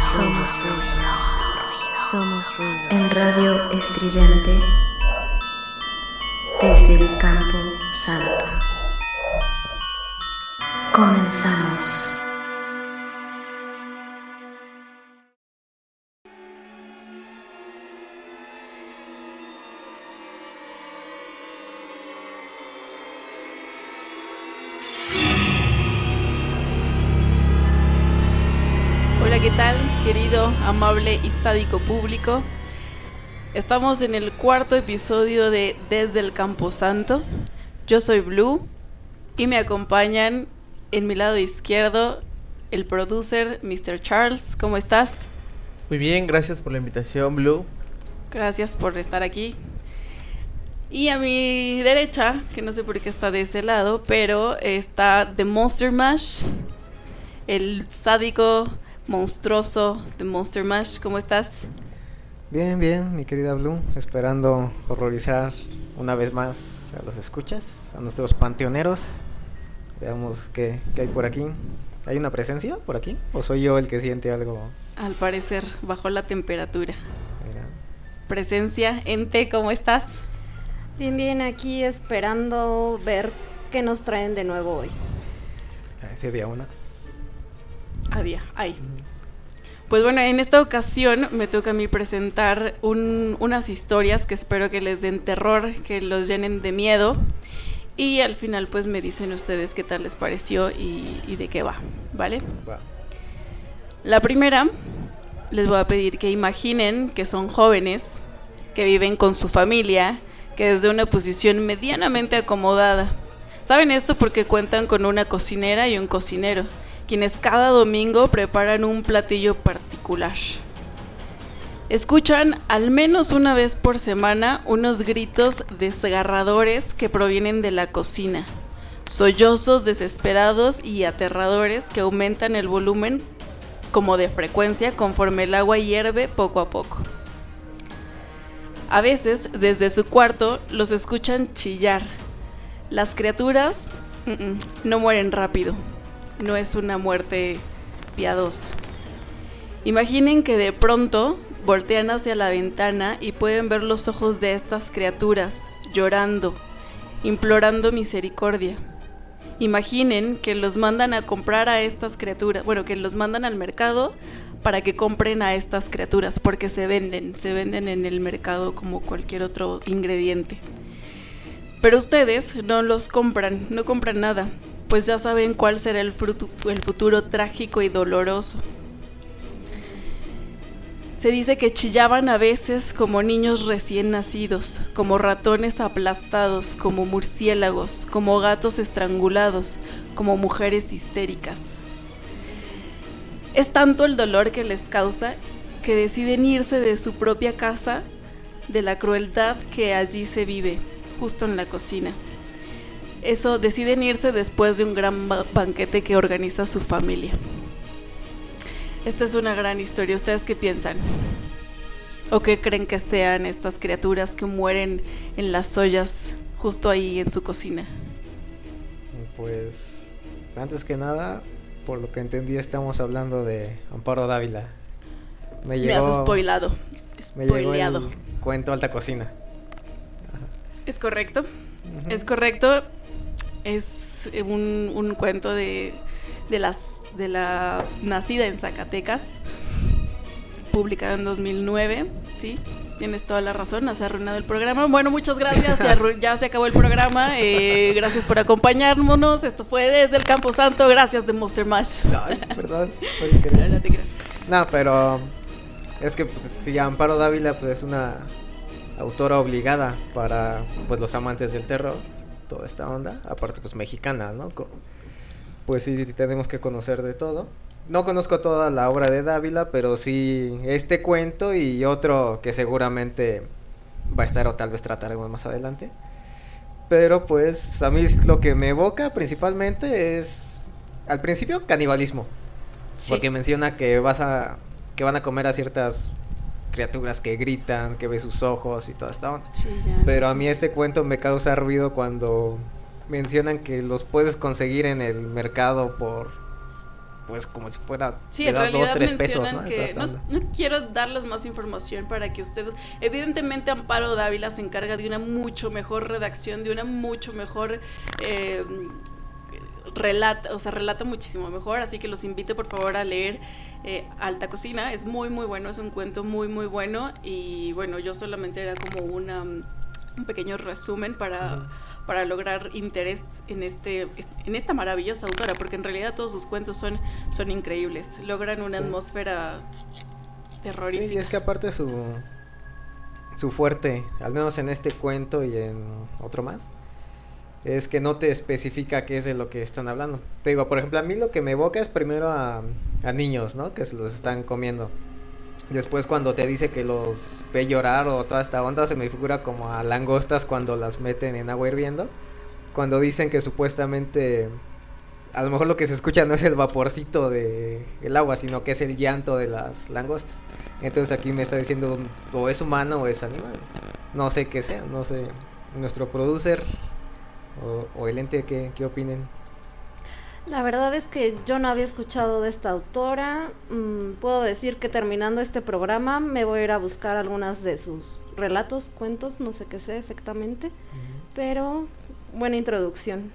Somos ruido. Somos. En radio estridente desde el campo santo. Comenzamos. Amable y sádico público? Estamos en el cuarto episodio de Desde el Camposanto. Yo soy Blue y me acompañan en mi lado izquierdo el producer Mr. Charles. ¿Cómo estás? Muy bien, gracias por la invitación, Blue. Gracias por estar aquí. Y a mi derecha, que no sé por qué está de ese lado, pero está The Monster Mash, el sádico monstruoso de Monster Mash. ¿Cómo estás? Bien, bien, mi querida Blue, esperando horrorizar una vez más a los escuchas, a nuestros panteoneros. Veamos qué, qué hay por aquí. ¿Hay una presencia por aquí? ¿O soy yo el que siente algo? Al parecer, bajó la temperatura. Mira, Presencia, ente, ¿cómo estás? Bien, bien, aquí esperando ver qué nos traen de nuevo hoy. ahí sí había una. Había, ahí. Pues bueno, en esta ocasión me toca a mí presentar un- unas historias que espero que les den terror, que los llenen de miedo. Y al final pues me dicen ustedes qué tal les pareció y, y de qué va, ¿vale? Va. La primera, les voy a pedir que imaginen que son jóvenes, que viven con su familia, que desde una posición medianamente acomodada. Saben esto porque cuentan con una cocinera y un cocinero, quienes cada domingo preparan un platillo particular. Escuchan al menos una vez por semana unos gritos desgarradores que provienen de la cocina, sollozos desesperados y aterradores que aumentan el volumen como de frecuencia conforme el agua hierve poco a poco. A veces, desde su cuarto, los escuchan chillar. Las criaturas mm, mm, no mueren rápido. No es una muerte piadosa. Imaginen que de pronto voltean hacia la ventana y pueden ver los ojos de estas criaturas llorando, implorando misericordia. Imaginen que los mandan a comprar a estas criaturas, bueno, que los mandan al mercado para que compren a estas criaturas, porque se venden, se venden en el mercado como cualquier otro ingrediente. Pero ustedes no los compran, no compran nada, pues ya saben cuál será el, el futuro trágico y doloroso. Se dice que chillaban a veces como niños recién nacidos, como ratones aplastados, como murciélagos, como gatos estrangulados, como mujeres histéricas. Es tanto el dolor que les causa que deciden irse de su propia casa, de la crueldad que allí se vive, justo en la cocina. Eso deciden irse después de un gran ba- banquete que organiza su familia. Esta es una gran historia. ¿Ustedes qué piensan? ¿O qué creen que sean estas criaturas que mueren en las ollas justo ahí en su cocina? Pues, antes que nada, por lo que entendí, estamos hablando de Amparo Dávila. Me Me llegó, has spoilado. me llegó el cuento Alta Cocina. Es correcto. Es correcto. Es eh, un, un cuento de, de, las, de la nacida en Zacatecas, publicado en 2009. Sí, tienes toda la razón, has arruinado el programa. Bueno, muchas gracias. se ya se acabó el programa. eh, gracias por acompañarnos. Esto fue desde el Campo Santo. Gracias de Monster Mash. Ay, perdón, querer. No, no te creas. No, pero es que pues, si Amparo Dávila pues es una autora obligada para pues los amantes del terror. Toda esta onda, aparte pues mexicana, ¿no? Pues sí, sí tenemos que conocer de todo. No conozco toda la obra de Dávila, pero sí este cuento y otro que seguramente va a estar o tal vez trataremos más adelante. Pero pues a mí lo que me evoca principalmente es al principio canibalismo. Sí. Porque menciona que vas a que van a comer a ciertas criaturas que gritan, que ves sus ojos y toda esta onda. Sí. Pero a mí este cuento me causa ruido cuando mencionan que los puedes conseguir en el mercado por pues como si fuera Sí, en realidad dos, tres pesos, ¿no? Que- no quiero darles más información para que ustedes... Evidentemente Amparo Dávila se encarga de una mucho mejor redacción, de una mucho mejor... eh, relata, o sea, relata muchísimo mejor, así que los invito por favor a leer eh, Alta Cocina, es muy muy bueno, es un cuento muy muy bueno y bueno, yo solamente era como una, mm, un pequeño resumen para, para lograr interés en, este, en esta maravillosa autora, porque en realidad todos sus cuentos son, son increíbles, logran una Sí. atmósfera terrorífica. Sí, y es que aparte su su fuerte, al menos en este cuento y en otro más, es que no te especifica qué es de lo que están hablando. Te digo, por ejemplo, a mí lo que me evoca es primero a, a niños, ¿no? Que se los están comiendo. Después cuando te dice que los ve llorar o toda esta onda, se me figura como a langostas cuando las meten en agua hirviendo. Cuando dicen que supuestamente a lo mejor lo que se escucha no es el vaporcito de el agua, sino que es el llanto de las langostas. Entonces aquí me está diciendo o es humano o es animal. No sé qué sea, no sé. Nuestro producer o, o el ente que, que opinen. La verdad es que yo no había escuchado de esta autora. Mm, puedo decir que terminando este programa me voy a ir a buscar algunas de sus relatos, cuentos, no sé qué sea exactamente. Pero buena introducción.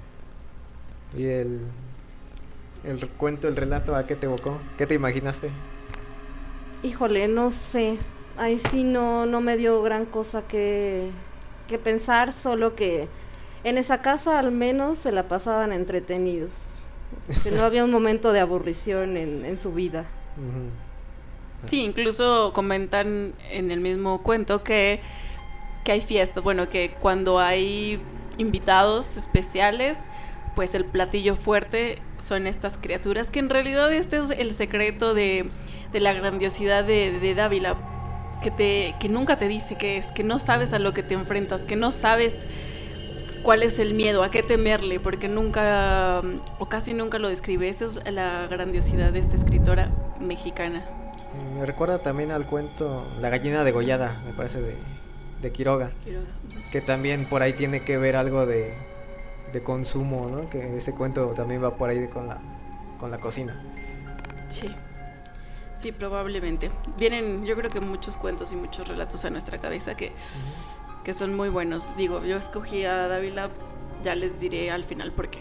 Y el, el cuento, el relato, ¿a qué te evocó? ¿Qué te imaginaste? Híjole, no sé. Ahí sí no, no me dio gran cosa que, que pensar, solo que en esa casa al menos se la pasaban entretenidos. Que no había un momento de aburrición en, en su vida. Sí, incluso comentan en el mismo cuento que, que hay fiestas, bueno, que cuando hay invitados especiales, pues el platillo fuerte son estas criaturas, que en realidad este es el secreto de, de la grandiosidad de, de Dávila, que, te, que nunca te dice qué es, que no sabes a lo que te enfrentas, que no sabes cuál es el miedo, a qué temerle, porque nunca o casi nunca lo describe. Esa es la grandiosidad de esta escritora mexicana. Sí, Me recuerda también al cuento La gallina degollada, me parece, de, de Quiroga. Quiroga. Que también por ahí tiene que ver algo de, de consumo, ¿no? Que ese cuento también va por ahí con la, con la cocina. Sí. Sí, probablemente. Vienen, yo creo que muchos cuentos y muchos relatos a nuestra cabeza que, que son muy buenos. Digo, yo escogí a Dávila, ya les diré al final por qué.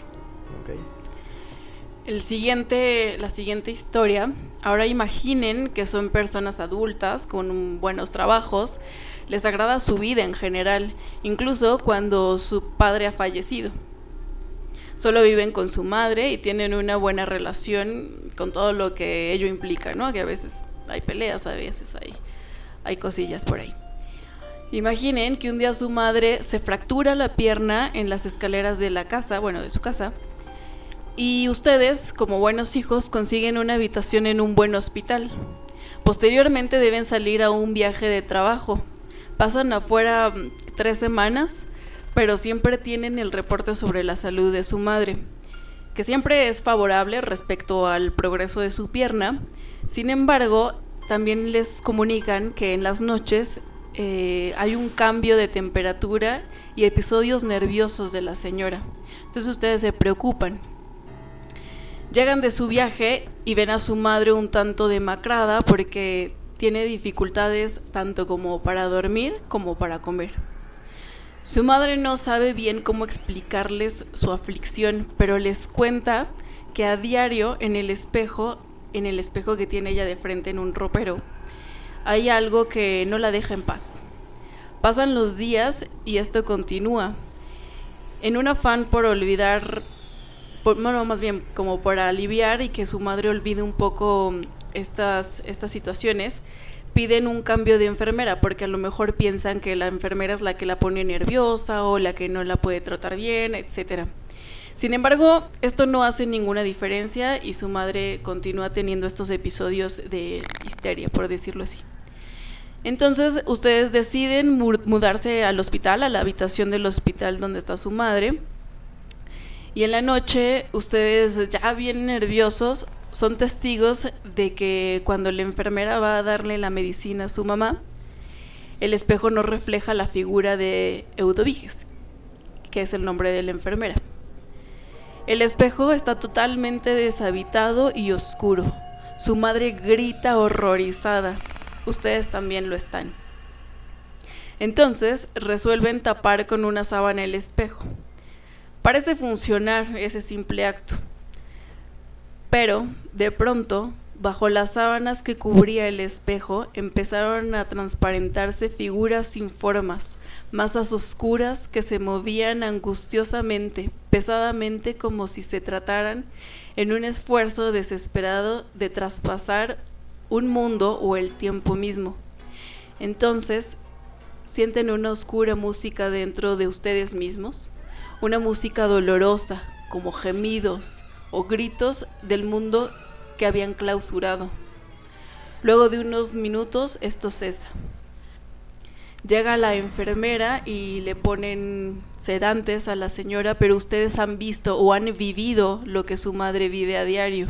El siguiente, la siguiente historia, ahora imaginen que son personas adultas con buenos trabajos, les agrada su vida en general, incluso cuando su padre ha fallecido. Solo viven con su madre y tienen una buena relación con todo lo que ello implica, ¿no? Que a veces hay peleas, a veces hay, hay cosillas por ahí. Imaginen que un día su madre se fractura la pierna en las escaleras de la casa, bueno, de su casa, y ustedes, como buenos hijos, consiguen una habitación en un buen hospital. Posteriormente deben salir a un viaje de trabajo. Pasan afuera mm, tres semanas, pero siempre tienen el reporte sobre la salud de su madre, que siempre es favorable respecto al progreso de su pierna. Sin embargo, también les comunican que en las noches eh, hay un cambio de temperatura y episodios nerviosos de la señora. Entonces ustedes se preocupan. Llegan de su viaje y ven a su madre un tanto demacrada porque tiene dificultades tanto como para dormir como para comer. Su madre no sabe bien cómo explicarles su aflicción, pero les cuenta que a diario en el espejo, en el espejo que tiene ella de frente en un ropero, hay algo que no la deja en paz. Pasan los días y esto continúa. En un afán por olvidar por- bueno, más bien como para aliviar y que su madre olvide un poco estas, estas situaciones, piden un cambio de enfermera porque a lo mejor piensan que la enfermera es la que la pone nerviosa o la que no la puede tratar bien, etcétera. Sin embargo, esto no hace ninguna diferencia y su madre continúa teniendo estos episodios de histeria, por decirlo así. Entonces, ustedes deciden mudarse al hospital, a la habitación del hospital donde está su madre. Y en la noche, ustedes ya bien nerviosos, son testigos de que cuando la enfermera va a darle la medicina a su mamá, el espejo no refleja la figura de Eudoviges, que es el nombre de la enfermera. El espejo está totalmente deshabitado y oscuro. Su madre grita horrorizada. Ustedes también lo están. Entonces resuelven tapar con una sábana el espejo. Parece funcionar ese simple acto. Pero, de pronto, bajo las sábanas que cubría el espejo, empezaron a transparentarse figuras sin formas, masas oscuras que se movían angustiosamente, pesadamente, como si se trataran en un esfuerzo desesperado de traspasar un mundo o el tiempo mismo. Entonces, sienten una oscura música dentro de ustedes mismos, una música dolorosa, como gemidos, o gritos del mundo que habían clausurado. Luego de unos minutos esto cesa. Llega la enfermera y le ponen sedantes a la señora, pero ustedes han visto o han vivido lo que su madre vive a diario.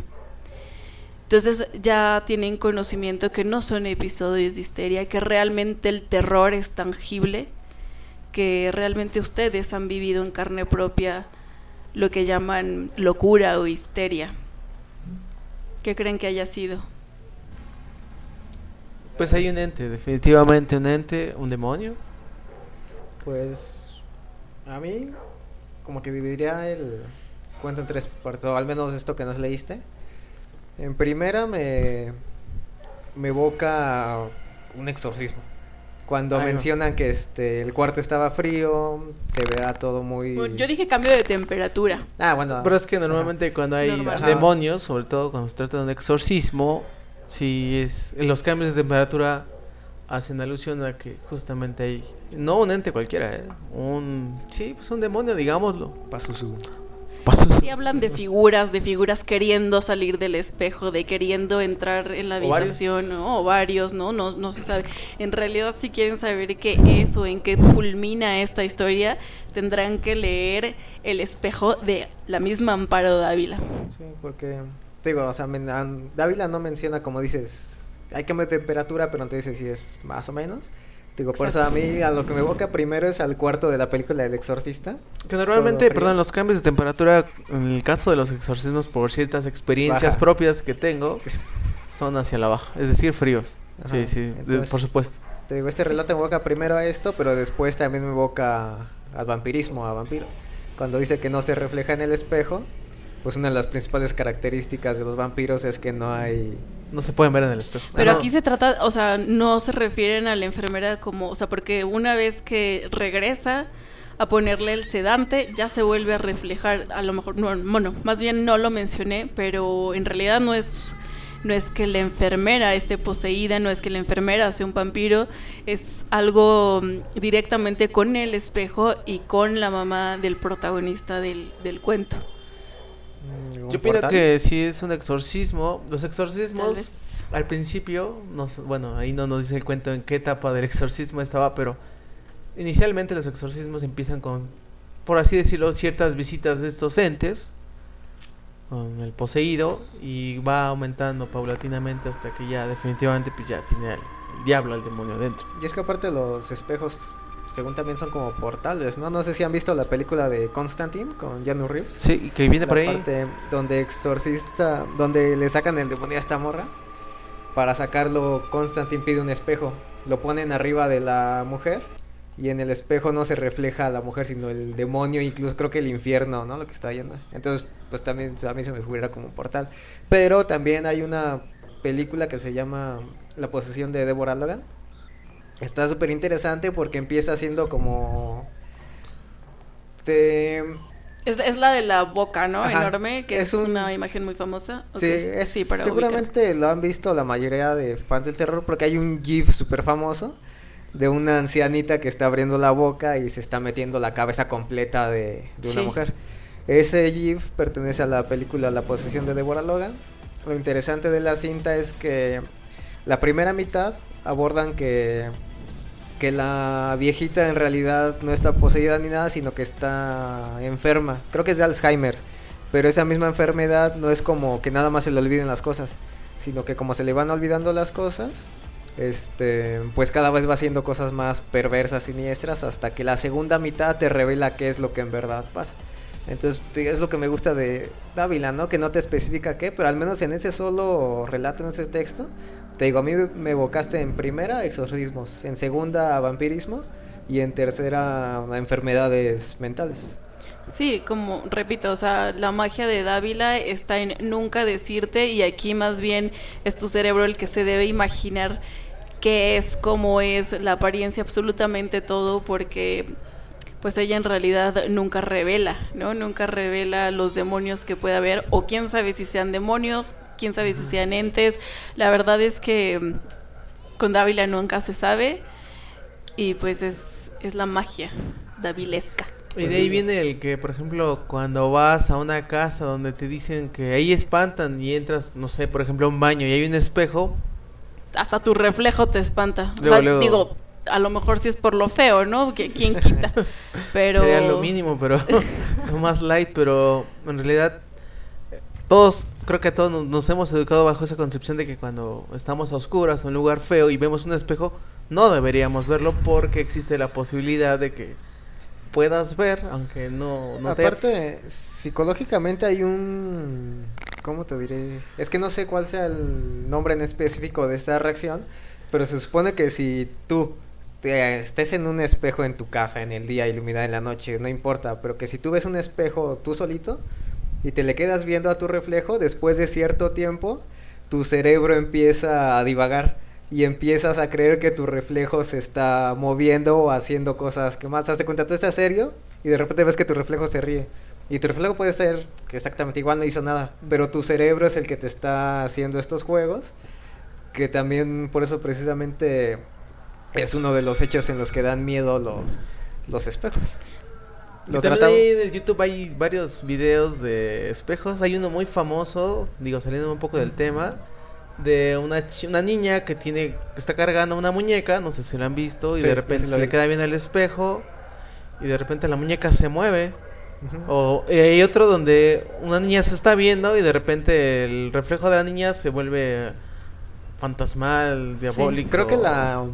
Entonces ya tienen conocimiento que no son episodios de histeria, que realmente el terror es tangible, que realmente ustedes han vivido en carne propia lo que llaman locura o histeria. ¿Qué creen que haya sido? Pues hay un ente, definitivamente un ente, un demonio. Pues a mí como que dividiría el cuento en tres partes, o al menos esto que nos leíste. En primera me, me evoca un exorcismo. Cuando mencionan que este el cuarto estaba frío, se verá todo muy Yo dije cambio de temperatura. Ah, bueno. Pero es que normalmente cuando hay demonios, sobre todo cuando se trata de un exorcismo, si es los cambios de temperatura hacen alusión a que justamente hay no un ente cualquiera, ¿eh? un sí, pues un demonio, digámoslo, y hablan de figuras, de figuras queriendo salir del espejo, de queriendo entrar en la habitación, o varios, ¿no? ¿no? No se sabe. En realidad, si quieren saber qué es o en qué culmina esta historia, tendrán que leer El espejo de la misma Amparo Dávila. Sí, porque, digo, o sea, Dávila no menciona, como dices, hay que meter temperatura, pero no te dice si es más o menos. Digo, por eso a mí a lo que me evoca primero es al cuarto de la película El Exorcista. Que normalmente, perdón, los cambios de temperatura, en el caso de los exorcismos, por ciertas experiencias propias que tengo, son hacia la baja, es decir, fríos. sí, sí, por supuesto. Te digo, este relato me evoca primero a esto, pero después también me evoca al vampirismo, a vampiros. Cuando dice que no se refleja en el espejo, pues una de las principales características de los vampiros es que no hay no se pueden ver en el espejo. Pero aquí se trata, o sea, no se refieren a la enfermera como, o sea, porque una vez que regresa a ponerle el sedante, ya se vuelve a reflejar, a lo mejor, no, bueno, más bien no lo mencioné, pero en realidad no es no es que la enfermera esté poseída, no es que la enfermera sea un vampiro, es algo mm, directamente con el espejo y con la mamá del protagonista del, del cuento. Yo opino que si es un exorcismo, los exorcismos al principio, bueno, ahí no nos dice el cuento en qué etapa del exorcismo estaba, pero inicialmente los exorcismos empiezan con, por así decirlo, ciertas visitas de estos entes con el poseído y va aumentando paulatinamente hasta que ya definitivamente pues ya tiene el diablo, al demonio dentro. Y es que aparte los espejos según también son como portales, ¿no? No sé si han visto la película de Constantine con Janu Reeves. Sí, que viene por ahí. Parte donde exorcista, donde le sacan el demonio a esta morra. Para sacarlo, Constantine pide un espejo. Lo ponen arriba de la mujer. Y en el espejo no se refleja la mujer, sino el demonio, incluso creo que el infierno, ¿no? Lo que está yendo. Entonces, pues también a mí se me figura como un portal. Pero también hay una película que se llama La posesión de Deborah Logan está súper interesante porque empieza siendo como... Te Es, es la de la boca, ¿no? Enorme, que es, una imagen muy famosa. Sí, es, seguramente lo han visto la mayoría de fans del terror porque hay un GIF súper famoso de una ancianita que está abriendo la boca y se está metiendo la cabeza completa de, una mujer. Ese GIF pertenece a la película La posesión de Deborah Logan. Lo interesante de la cinta es que la primera mitad abordan que que la viejita en realidad no está poseída ni nada, sino que está enferma. Creo que es de Alzheimer. Pero esa misma enfermedad no es como que nada más se le olviden las cosas, sino que como se le van olvidando las cosas, este, pues cada vez va haciendo cosas más perversas, siniestras, hasta que la segunda mitad te revela qué es lo que en verdad pasa. Entonces es lo que me gusta de Dávila, ¿no? Que no te especifica qué, pero al menos en ese solo relato, en ese texto, te digo, a mí me evocaste en primera exorcismos, en segunda vampirismo y en tercera enfermedades mentales. Sí, como repito, o sea, la magia de Dávila está en nunca decirte y aquí más bien es tu cerebro el que se debe imaginar qué es, cómo es, la apariencia, absolutamente todo, porque pues ella en realidad nunca revela, ¿no? Nunca revela los demonios que puede haber, o quién sabe si sean demonios, quién sabe si sean entes. La verdad es que mm, con Dávila nunca se sabe, y pues es, es la magia davilesca. Y de ahí viene el que, por ejemplo, cuando vas a una casa donde te dicen que ahí espantan y entras, no sé, por ejemplo, a un baño y hay un espejo. Hasta tu reflejo te espanta. Digo, a lo mejor sí es por lo feo, ¿no? ¿Quién quita? Pero... Sería lo mínimo, pero lo más light, pero en realidad todos, creo que todos nos, hemos educado bajo esa concepción de que cuando estamos a oscuras en un lugar feo y vemos un espejo, no deberíamos verlo porque existe la posibilidad de que puedas ver, aunque no, no Aparte, psicológicamente hay un... ¿Cómo te diré? Es que no sé cuál sea el nombre en específico de esta reacción, pero se supone que si tú estés en un espejo en tu casa en el día, iluminada en la noche, no importa, pero que si tú ves un espejo tú solito y te le quedas viendo a tu reflejo, después de cierto tiempo, tu cerebro empieza a divagar y empiezas a creer que tu reflejo se está moviendo o haciendo cosas que más. Hazte cuenta, tú estás serio y de repente ves que tu reflejo se ríe. Y tu reflejo puede ser que exactamente igual no hizo nada, pero tu cerebro es el que te está haciendo estos juegos, que también por eso precisamente es uno de los hechos en los que dan miedo los, los espejos. Lo también en el YouTube hay varios videos de espejos. Hay uno muy famoso, digo, saliendo un poco del tema, de una, una niña que tiene está cargando una muñeca, no sé si la han visto, y de repente se le queda bien el espejo, y de repente la muñeca se mueve. O hay otro donde una niña se está viendo y de repente el reflejo de la niña se vuelve fantasmal, diabólico. creo que la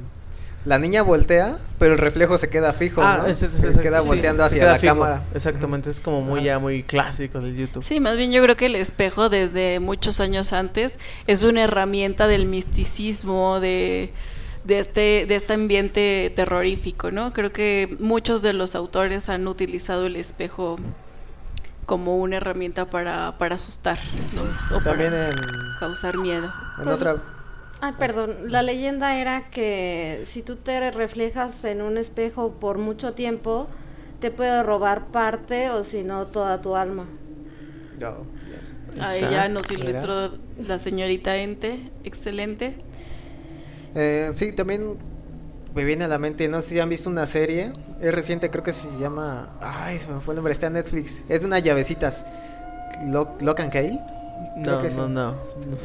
la niña voltea, pero el reflejo se queda fijo. Ah, ¿no? se queda volteando hacia la cámara. Exactamente, es como muy ya muy clásico del YouTube. Sí, más bien yo creo que el espejo desde muchos años antes es una herramienta del misticismo, de, de, este, de este ambiente terrorífico, ¿no? Creo que muchos de los autores han utilizado el espejo como una herramienta para, para asustar, ¿no? O También para en, causar miedo. En otra Ay, perdón, la leyenda era que si tú te reflejas en un espejo por mucho tiempo, te puede robar parte o si no toda tu alma. No. Ahí ya nos ilustró la señorita Ente, excelente. Eh, sí, también me viene a la mente, no sé si han visto una serie, es reciente, creo que se llama, ay, se me fue el nombre, está en Netflix, es de unas llavecitas, Lock, Lock and Key. No, no, no,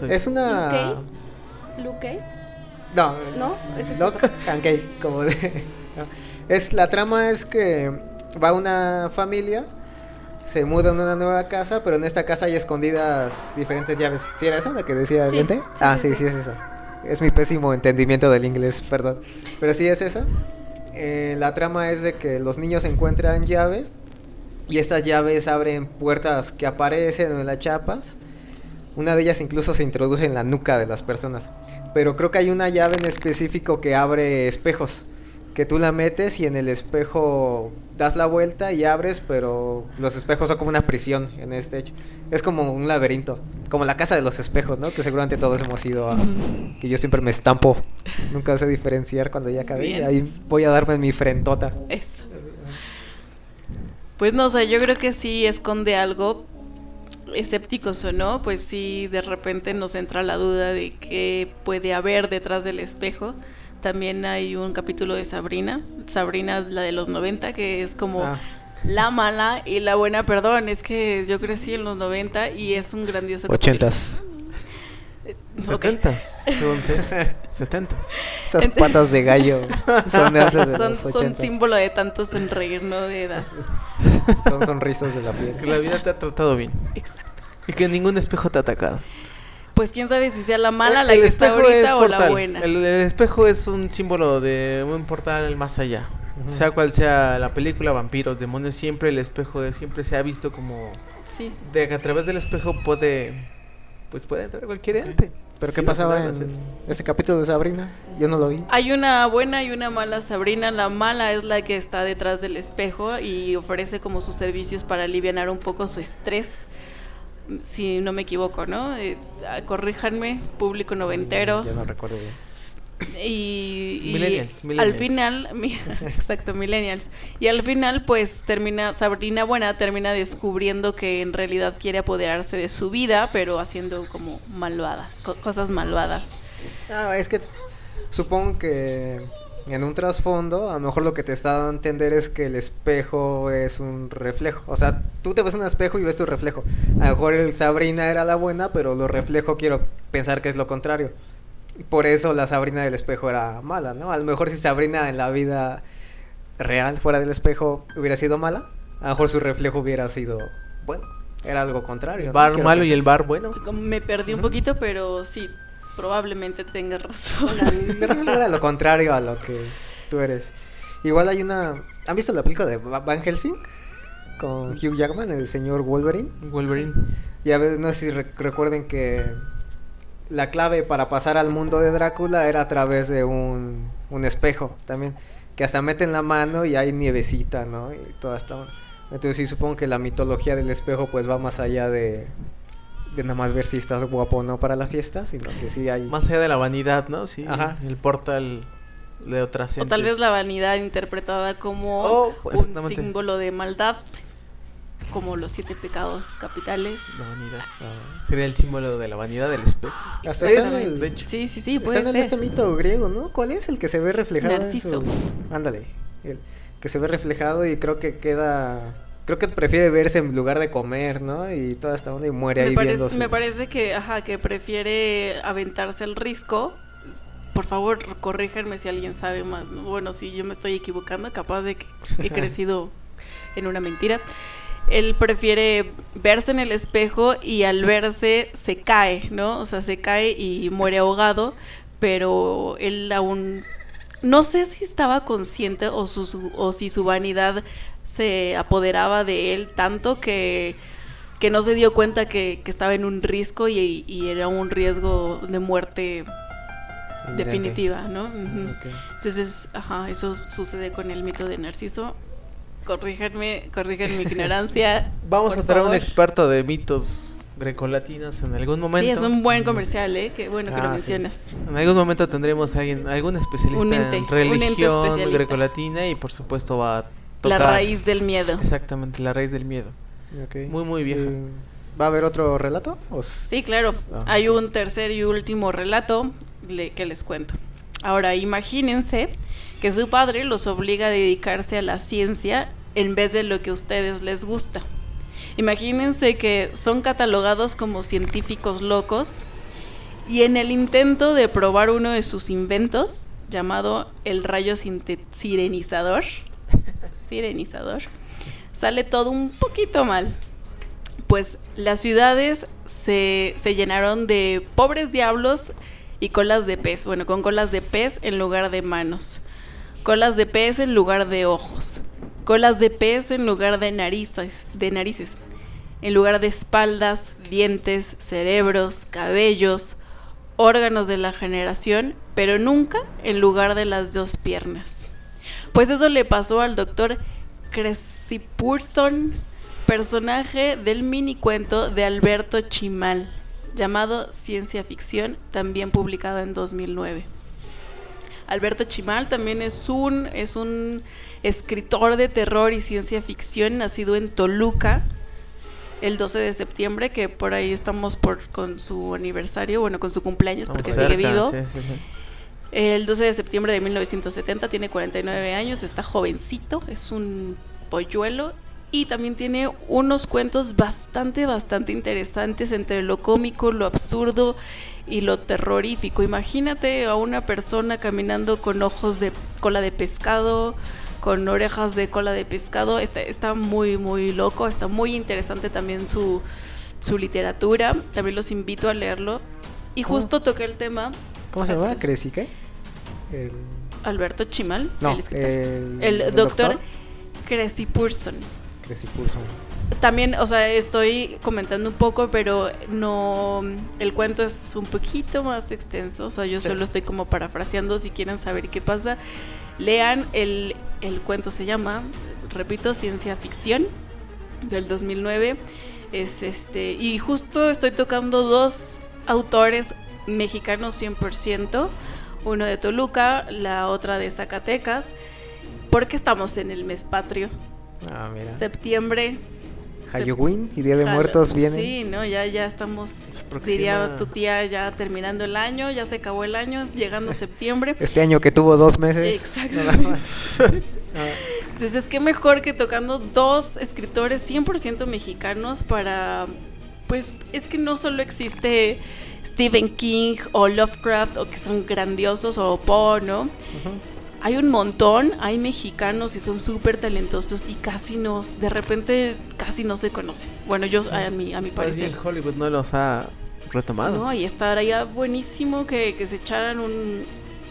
Es una... Luke No, no, es Locke como de. Es la trama es que va una familia, se muda en una nueva casa, pero en esta casa hay escondidas diferentes llaves. ¿Sí era esa la que decía sí, ah, sí, sí, es esa. Es mi pésimo entendimiento del inglés, perdón. Pero sí es esa. Eh, la trama es de que los niños encuentran llaves y estas llaves abren puertas que aparecen en las chapas una de ellas incluso se introduce en la nuca de las personas. Pero creo que hay una llave en específico que abre espejos. Que tú la metes y en el espejo das la vuelta y abres, pero los espejos son como una prisión en este hecho. Es como un laberinto, como la casa de los espejos, ¿no? Que seguramente todos hemos ido a... Que yo siempre me estampo. Nunca sé diferenciar cuando ya acabé. Y ahí voy a darme mi frentota. Eso. Pues no sé, yo creo que sí esconde algo, escépticos o no, pues sí de repente nos entra la duda de qué puede haber detrás del espejo. También hay un capítulo de Sabrina, Sabrina la de los 90, que es como Ah. la mala y la buena, perdón, es que yo crecí en los 90 y es un grandioso Ochentas. capítulo. Setentas, según sé. Setentas. Esas patas de gallo son de antes de Son, los son símbolo de tanto sonreír, no de edad. Son sonrisas de la Que piel. la vida te ha tratado bien. Y que ningún espejo te ha atacado. Pues quién sabe si sea la mala, la el que está ahorita es o la buena. El, el espejo es un símbolo de un portal más allá. Sea cual sea la película, vampiros, demonios, siempre el espejo es- siempre se ha visto como Sí. de que a través del espejo puede pues puede entrar cualquier ente. ¿Pero Sí, qué pasaba en ese capítulo de Sabrina? Yo no lo vi. Hay una buena y una mala Sabrina. La mala es la que está detrás del espejo y ofrece como sus servicios para aliviar un poco su estrés. Si no me equivoco, ¿no? Eh, corríjanme, público noventero. Ya no recuerdo bien. Y, y Millennials, al final, mi- exacto, millennials. Y al final, pues termina, Sabrina Buena termina descubriendo que en realidad quiere apoderarse de su vida, pero haciendo como malvadas, co- cosas malvadas. Ah, es que supongo que en un trasfondo, a lo mejor lo que te está dando a entender es que el espejo es un reflejo. O sea, tú te ves en un espejo y ves tu reflejo. A lo mejor el Sabrina era la buena, pero lo reflejo quiero pensar que es lo contrario. Por eso la Sabrina del espejo era mala, ¿no? A lo mejor si Sabrina en la vida real, fuera del espejo, hubiera sido mala, a lo mejor su reflejo hubiera sido bueno. Era algo contrario. Bar malo y el bar bueno. Me perdí un poquito, pero sí, probablemente tengas razón. Era lo contrario a lo que tú eres. Igual hay una. ¿Han visto la película de Va- Van Helsing? Con Hugh Jackman, el señor Wolverine. Wolverine. Y a veces, no sé si re- recuerden que la clave para pasar al mundo de Drácula era a través de un, un espejo también. Que hasta meten la mano y hay nievecita, ¿no? Y toda esta onda. Entonces sí supongo que la mitología del espejo pues va más allá de, de nada más ver si estás guapo o no para la fiesta, sino que sí hay... Más allá de la vanidad, ¿no? Sí. Ajá. El portal de otras O tal vez la vanidad interpretada como Oh, un símbolo de maldad, como los siete pecados capitales. La vanidad. Ah. Sería el símbolo de la vanidad del espejo. Hasta Es, está en el- de hecho. Sí, sí, sí, Está puede en ser. este mito griego, ¿no? ¿Cuál es el que se ve reflejado? en Narciso. su- Ándale. El que se ve reflejado y creo que queda. Creo que prefiere verse en lugar de comer, ¿no? Y toda esta onda y muere me, ahí parece, me parece que, ajá, que prefiere aventarse el risco. Por favor, corríjanme si alguien sabe más. ¿no? Bueno, si yo me estoy equivocando, capaz de que he crecido en una mentira. Él prefiere verse en el espejo y al verse se cae, ¿no? O sea, se cae y muere ahogado, pero él aún no sé si estaba consciente o, su, o si su vanidad se apoderaba de él tanto que, que no se dio cuenta que, que estaba en un riesgo y, y era un riesgo de muerte definitiva, ¿no? Entonces, ajá, eso sucede con el mito de Narciso. Corríjanme, corrijan mi ignorancia. Vamos a traer un experto de mitos grecolatinos en algún momento. Sí, es un buen comercial, ¿eh? Qué bueno que lo Ah, sí. mencionas. En algún momento tendremos a alguien, algún especialista Un ente, en religión especialista. grecolatina y por supuesto va a La tocar raíz del miedo. exactamente la raíz del miedo. Muy muy vieja. Eh, ¿Va a haber otro relato? ¿O s- Sí, claro. Ah, Hay un tercer y último relato le- que les cuento. Ahora, imagínense que su padre los obliga a dedicarse a la ciencia en vez de lo que a ustedes les gusta. Imagínense que son catalogados como científicos locos y en el intento de probar uno de sus inventos, llamado el rayo sirenizador, sirenizador, sale todo un poquito mal. Pues las ciudades se, se llenaron de pobres diablos y colas de pez. Bueno, con colas de pez en lugar de manos. Colas de pez en lugar de ojos. Colas de pez en lugar de narices, de narices. En lugar de espaldas, dientes, cerebros, cabellos, órganos de la generación, pero nunca en lugar de las dos piernas. Pues eso le pasó al doctor Cresipurson, personaje del mini cuento de Alberto Chimal, llamado Ciencia Ficción, también publicado en 2009. Alberto Chimal también es un, es un escritor de terror y ciencia ficción, nacido en Toluca el 12 de septiembre, que por ahí estamos por con su aniversario, bueno, con su cumpleaños, porque sigue vivo. El 12 de septiembre de 1970 tiene 49 años, está jovencito, es un polluelo y también tiene unos cuentos bastante, bastante interesantes entre lo cómico, lo absurdo y lo terrorífico. Imagínate a una persona caminando con ojos de cola de pescado, con orejas de cola de pescado. Está, está muy, muy loco, está muy interesante también su, su literatura. También los invito a leerlo. Y justo toqué el tema. ¿Cómo se llama? ¿Creci qué? El... Alberto Chimal. No, el, el, doctor, doctor Cressy Purson. También, o sea, estoy comentando un poco, pero no. El cuento es un poquito más extenso. O sea, yo solo estoy como parafraseando. Si quieren saber qué pasa, lean el, el cuento. Se llama, repito, Ciencia Ficción del 2009. Es este. Y justo estoy tocando dos autores mexicanos 100%. Uno de Toluca, la otra de Zacatecas. Porque estamos en el mes patrio. Ah, mira. Septiembre. Halloween y Día de Muertos vienen. Sí, no, ya, ya estamos, diría tu tía, ya terminando el año, ya se acabó el año, llegando septiembre. Este año que tuvo dos meses. Exacto. Entonces, qué mejor que tocando dos escritores 100% mexicanos para, pues, es que no solo existe Stephen King o Lovecraft, o que son grandiosos, o Poe, ¿no? Hay un montón, hay mexicanos y son súper talentosos y casi nos, de repente casi no se conocen. Bueno, yo a mi, a mi pues parecer. el Hollywood no los ha retomado. No, y estaría buenísimo que, que se echaran un...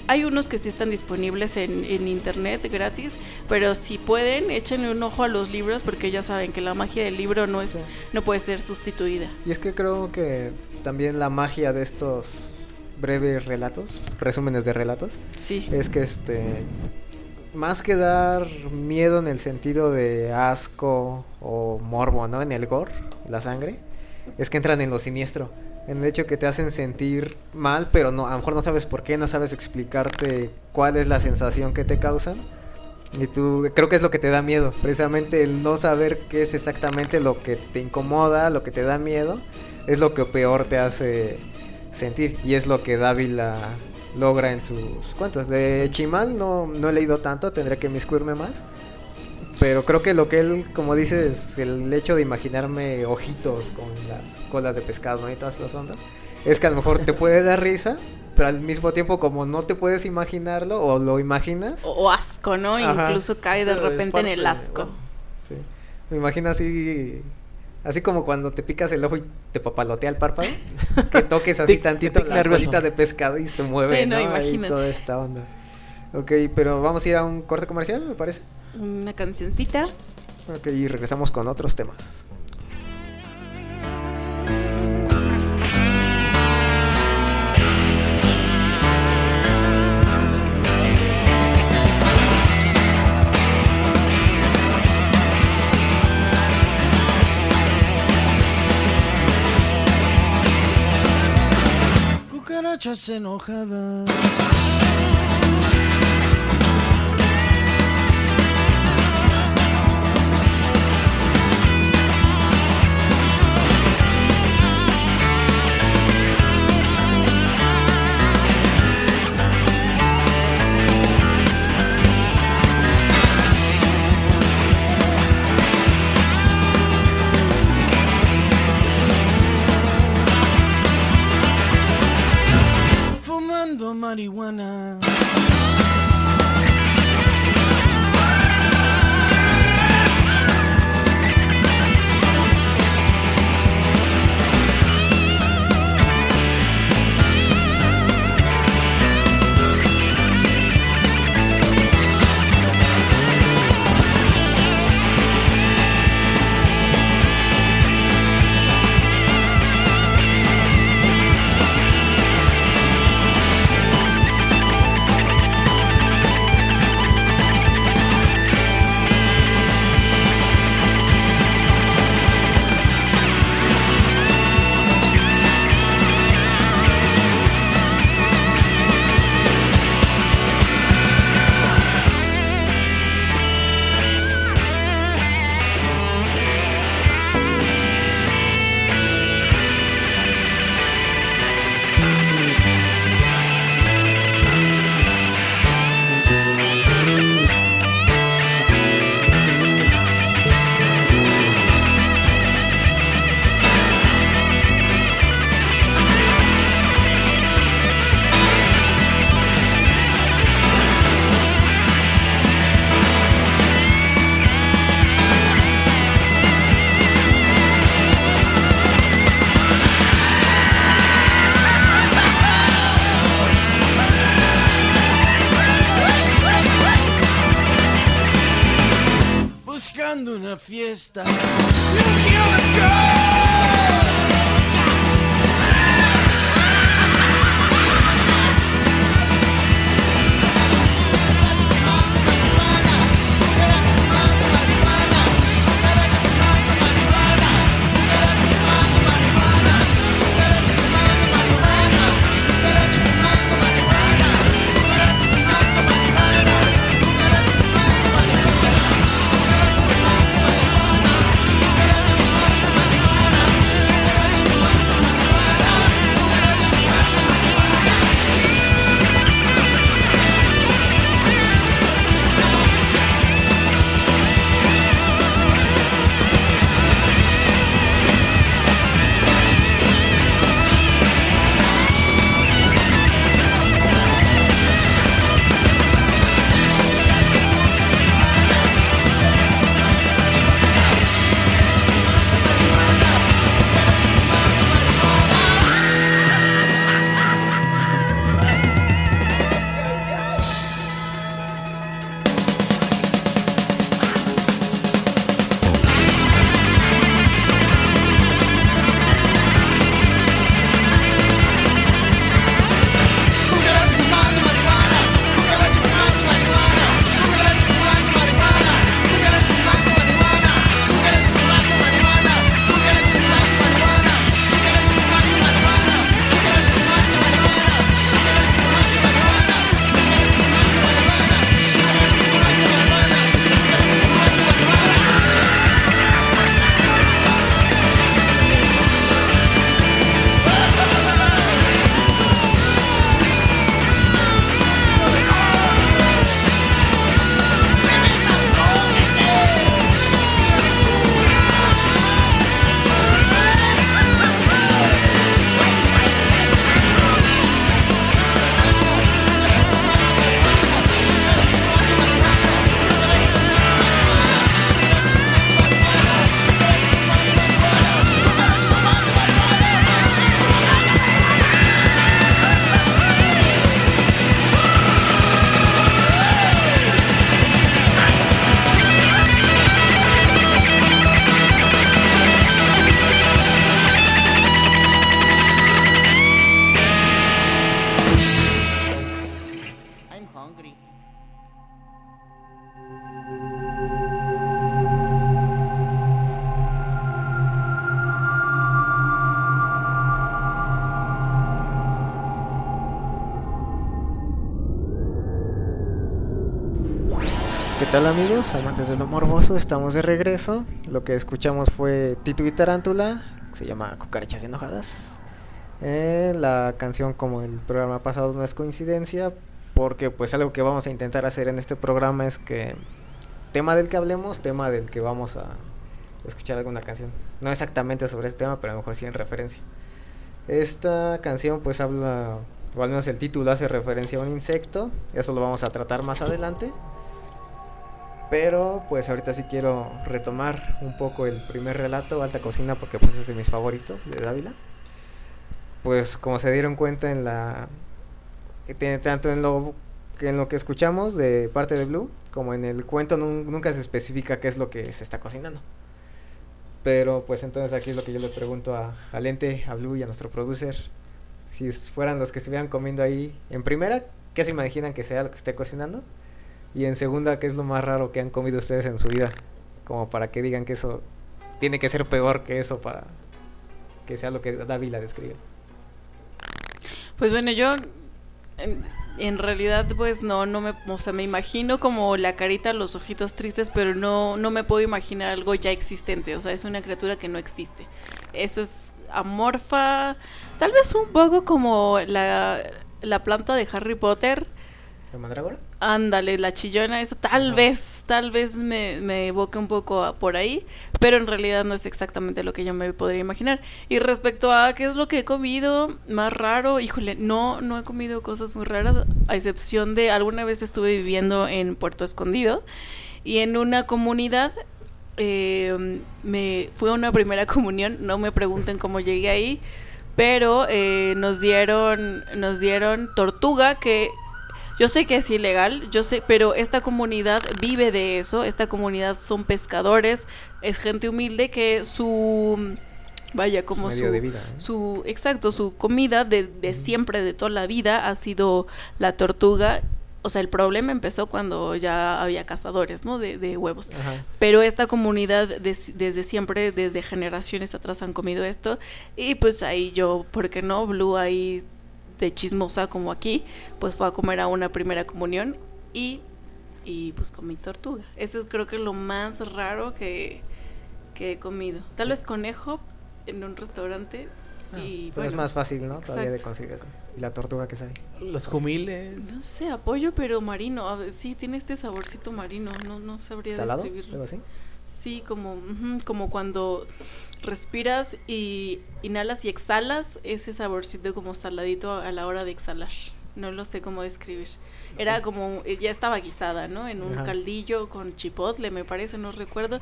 Hay unos que sí están disponibles en, en, internet gratis, pero si pueden, échenle un ojo a los libros porque ya saben que la magia del libro no es no puede ser sustituida. Y es que creo que también la magia de estos breves relatos, resúmenes de relatos. Sí. Es que este más que dar miedo en el sentido de asco o morbo, ¿no? En el gore, la sangre, es que entran en lo siniestro. En el hecho que te hacen sentir mal, pero no, a lo mejor no sabes por qué, no sabes explicarte cuál es la sensación que te causan. Y tú, creo que es lo que te da miedo, precisamente el no saber qué es exactamente lo que te incomoda, lo que te da miedo, es lo que peor te hace sentir. Y es lo que Dávila logra en sus cuentos. De Chimal no, no he leído tanto, tendré que miscuirme más. Pero creo que lo que él, como dice, es el hecho de imaginarme ojitos con las colas de pescado y todas esas ondas. Es que a lo mejor te puede dar risa, pero al mismo tiempo como no te puedes imaginarlo o lo imaginas. O, asco, ¿no? Incluso cae de repente en el asco. sí. Me imagino así Así como cuando te picas el ojo y te papalotea el párpado, que toques así tantito la colita de pescado y se mueve, sí, no, ¿no? toda esta onda. Ok, pero vamos a ir a un corte comercial, me parece. Una cancioncita. Ok, y regresamos con otros temas. Muchachas enojadas. Buscando una fiesta. Tal amigos? Amantes de lo morboso, estamos de regreso. Lo que escuchamos fue Tito y Tarántula, se llama Cucarachas Enojadas. Eh, la canción como el programa pasado no es coincidencia, porque pues algo que vamos a intentar hacer en este programa es que tema del que hablemos, tema del que vamos a escuchar alguna canción. No exactamente sobre este tema, pero a lo mejor sí en referencia. Esta canción pues habla, o al menos el título hace referencia a un insecto, eso lo vamos a tratar más adelante. Pero pues ahorita sí quiero retomar un poco el primer relato, Alta Cocina, porque pues es de mis favoritos de Dávila. Pues como se dieron cuenta en la... Tanto en lo, en lo que escuchamos de parte de Blue, como en el cuento nunca se especifica qué es lo que se está cocinando. Pero pues entonces aquí es lo que yo le pregunto a, a Lente, a Blue y a nuestro producer. Si fueran los que estuvieran comiendo ahí en primera, ¿qué se imaginan que sea lo que esté cocinando? Y en segunda, ¿qué es lo más raro que han comido ustedes en su vida? Como para que digan que eso tiene que ser peor que eso para que sea lo que Dávila describe. Pues bueno, yo en, realidad pues no, no me, o sea, me imagino como la carita, los ojitos tristes, pero no, no me puedo imaginar algo ya existente, o sea, es una criatura que no existe. Eso es amorfa, tal vez un poco como la, la planta de Harry Potter. ¿La mandrágora? Ándale, la chillona esa, tal vez, tal vez me, me evoque un poco por ahí, pero en realidad no es exactamente lo que yo me podría imaginar. Y respecto a qué es lo que he comido más raro, híjole, no, no he comido cosas muy raras, a excepción de alguna vez estuve viviendo en Puerto Escondido y en una comunidad eh, me fue una primera comunión, no me pregunten cómo llegué ahí, pero eh, nos dieron, nos dieron tortuga que Yo sé que es ilegal, yo sé, pero esta comunidad vive de eso, esta comunidad son pescadores, es gente humilde que su vaya como medio su, de vida, ¿eh? su exacto su comida de, de siempre de toda la vida ha sido la tortuga. O sea el problema empezó cuando ya había cazadores no de, de huevos. Ajá. pero esta comunidad des- desde siempre desde generaciones atrás han comido esto. Y pues ahí yo por qué no Blue ahí de chismosa como aquí pues fue a comer a una primera comunión y y pues comí tortuga eso es creo que lo más raro que que he comido tal vez conejo en un restaurante Ah, y pero es más fácil, ¿no? Todavía de exacto. conseguir. Y la tortuga que sabe. Los jumiles. No sé, apoyo, pero marino. A ver, sí, tiene este saborcito marino. No, no sabría ¿Salado? describirlo. ¿Algo así? Sí, como, como cuando respiras y inhalas y exhalas, ese saborcito como saladito a la hora de exhalar. No lo sé cómo describir. Era como, eh, ya estaba guisada, ¿no? En un Ajá. caldillo con chipotle, me parece, no recuerdo.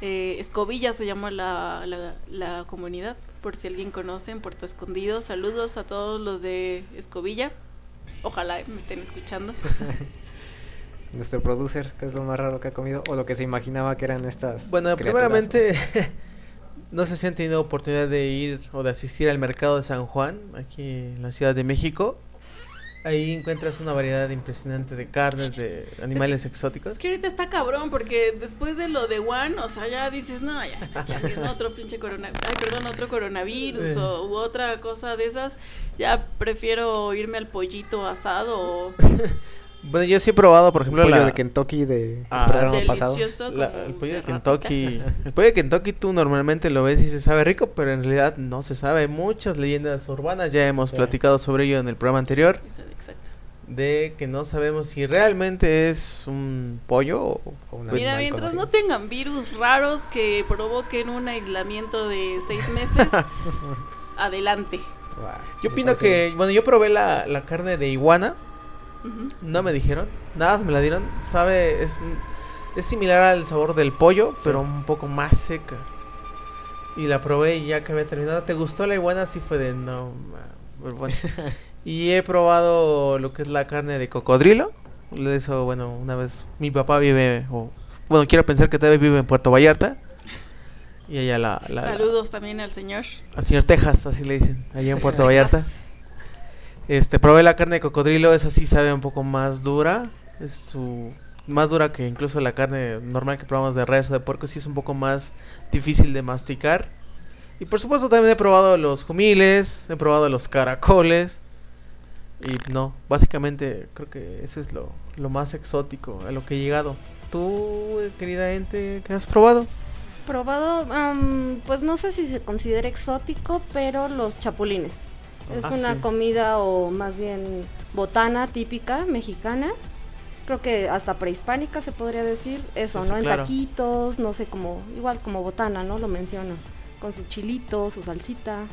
Eh, Escobilla se llama la, la, la comunidad, por si alguien conoce, en Puerto Escondido. Saludos a todos los de Escobilla. Ojalá me estén escuchando. Nuestro producer, que es lo más raro que ha comido, o lo que se imaginaba que eran estas. Bueno, criaturas. primeramente, no sé si han tenido oportunidad de ir o de asistir al mercado de San Juan, aquí en la Ciudad de México. Ahí encuentras una variedad impresionante de carnes, de animales exóticos. Es que ahorita está cabrón, porque después de lo de One, o sea, ya dices, no, ya, no, otro pinche corona, ay, perdón, otro coronavirus Eh. o u otra cosa de esas, ya prefiero irme al pollito asado o Bueno, yo sí he probado, por ejemplo, El pollo la, de Kentucky de Ah, programa pasado. la- el pollo de. Kentucky. El pollo de Kentucky tú normalmente lo ves y se sabe rico, pero en realidad no se sabe. Hay muchas leyendas urbanas, ya hemos Sí. platicado sobre ello en el programa anterior, Exacto. de que no sabemos si realmente es un pollo o... O un Mira, animal mientras conocido. no tengan virus raros que provoquen un aislamiento de seis meses, adelante. Yo opino que, bueno, yo probé la, la carne de iguana, No me dijeron, nada me la dieron, sabe, es, es similar al sabor del pollo, pero un poco más seca. Y la probé y ya que había terminado, ¿te gustó la iguana? Sí fue de no, ma- pero bueno. y he probado lo que es la carne de cocodrilo, eso, bueno, una vez, mi papá vive, o, bueno, quiero pensar que todavía vive en Puerto Vallarta. Y allá la, la, la- Saludos también al señor. al señor Texas, así le dicen, allá en Puerto Vallarta. Este, probé la carne de cocodrilo, esa sí sabe un poco más dura. Es su más dura que incluso la carne normal que probamos de res o de puerco, sí es un poco más difícil de masticar. Y por supuesto también he probado los jumiles, he probado los caracoles. Y no, básicamente creo que ese es lo, más exótico a lo que he llegado. Tú, querida gente, ¿qué has probado? Probado, am, pues no sé si se considera exótico, pero los chapulines. Es Ah, una sí. comida o más bien botana típica mexicana. Creo que hasta prehispánica se podría decir. Eso, Sí, sí, ¿no? En claro. taquitos, no sé, como igual como botana, ¿no? Lo menciono. Con su chilito, su salsita.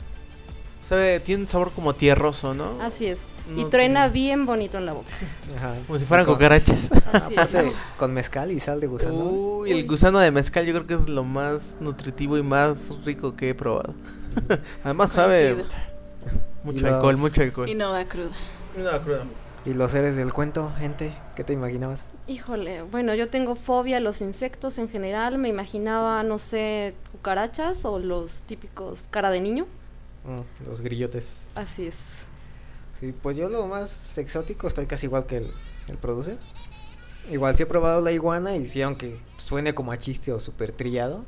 Sabe, tiene un sabor como tierroso, ¿no? Así es. y truena tiene- bien bonito en la boca. Ajá. Como si fueran con- cucarachas. Aparte, con mezcal y sal de gusano. Uy, el gusano de mezcal yo creo que es lo más nutritivo y más rico que he probado. Además sabe. Mucho Y los- alcohol, mucho alcohol. Y no da cruda. Y los seres del cuento, gente, ¿qué te imaginabas? Híjole, bueno, yo tengo fobia a los insectos en general. Me imaginaba, no sé, cucarachas o los típicos cara de niño. Mm, los grillotes. Así es. Sí, pues yo lo más exótico estoy casi igual que el, el producer. Igual sí he probado la iguana y sí, aunque suene como a chiste o súper trillado,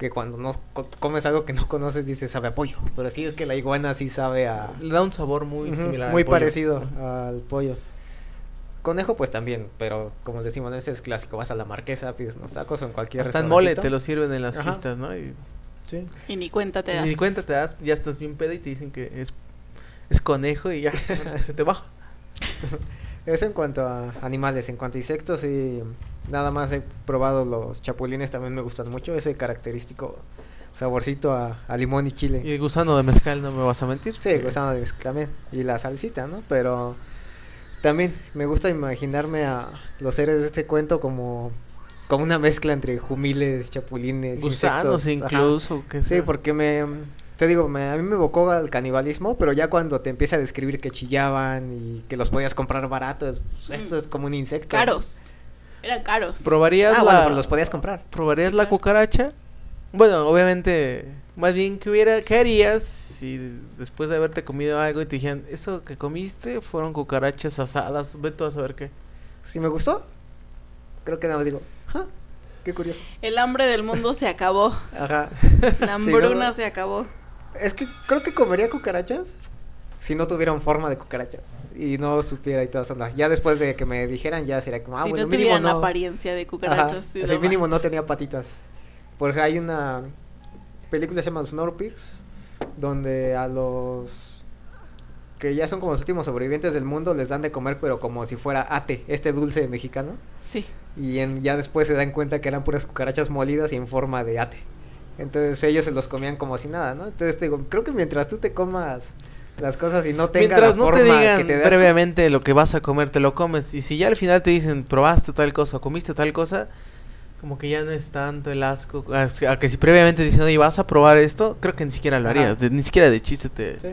que cuando no co- comes algo que no conoces dices sabe a pollo. Pero sí es que la iguana sí sabe a... Le da un sabor muy Ujú, similar. al muy pollo. parecido al pollo. Conejo pues también, pero como decimos, ese es clásico. Vas a la marquesa, pides unos tacos o en cualquier Hasta en mole te lo sirven en las Ajá. fiestas, ¿no? Y, Sí. Y ni cuenta te y das. ni cuenta te das, ya estás bien peda y te dicen que es, es conejo y ya se te baja. Eso en cuanto a animales, en cuanto a insectos y nada más he probado los chapulines, también me gustan mucho, ese característico saborcito a, a limón y chile. Y el gusano de mezcal, no me vas a mentir. Sí, gusano de mezcal también. Y la salsita, ¿no? Pero también me gusta imaginarme a los seres de este cuento como, como una mezcla entre jumiles, chapulines, Gusanos insectos. Incluso. que Sí, porque me te digo, me- a mí me evocó al canibalismo, pero ya cuando te empieza a describir que chillaban y que los podías comprar baratos, pues, esto es como un insecto. Caros. Eran caros. ¿Probarías Ah, la bueno, pero los podías comprar. probarías la cucaracha? Bueno, obviamente, más bien ¿qué hubiera qué harías si después de haberte comido algo y te dijeran, "Eso que comiste fueron cucarachas asadas, ve tú a saber qué." Si me gustó, creo que nada más digo, "Ah, qué curioso. El hambre del mundo se acabó. Ajá. La Sí, hambruna ¿no? se acabó. Es que creo que comería cucarachas si no tuvieran forma de cucarachas y no supiera y todas esas ondas. Ya después de que me dijeran, ya sería como, ah, si bueno, no mínimo no. apariencia de cucarachas. sí, mínimo no tenía patitas. Porque hay una película que se llama Snowpiercer donde a los que ya son como los últimos sobrevivientes del mundo les dan de comer pero como si fuera ate, este dulce mexicano. Sí. Y en- ya después se dan cuenta que eran puras cucarachas molidas y en forma de ate. Entonces ellos se los comían como si nada, ¿no? Entonces te digo, creo que mientras tú te comas las cosas y no tenga Mientras la no te forma digan que te das previamente lo que vas a comer, te lo comes. Y si ya al final te dicen, probaste tal cosa, comiste tal cosa, como que ya no es tanto el asco. A que si previamente dicen, oye, vas a probar esto, creo que ni siquiera lo harías. de- ni siquiera de chiste te. Sí.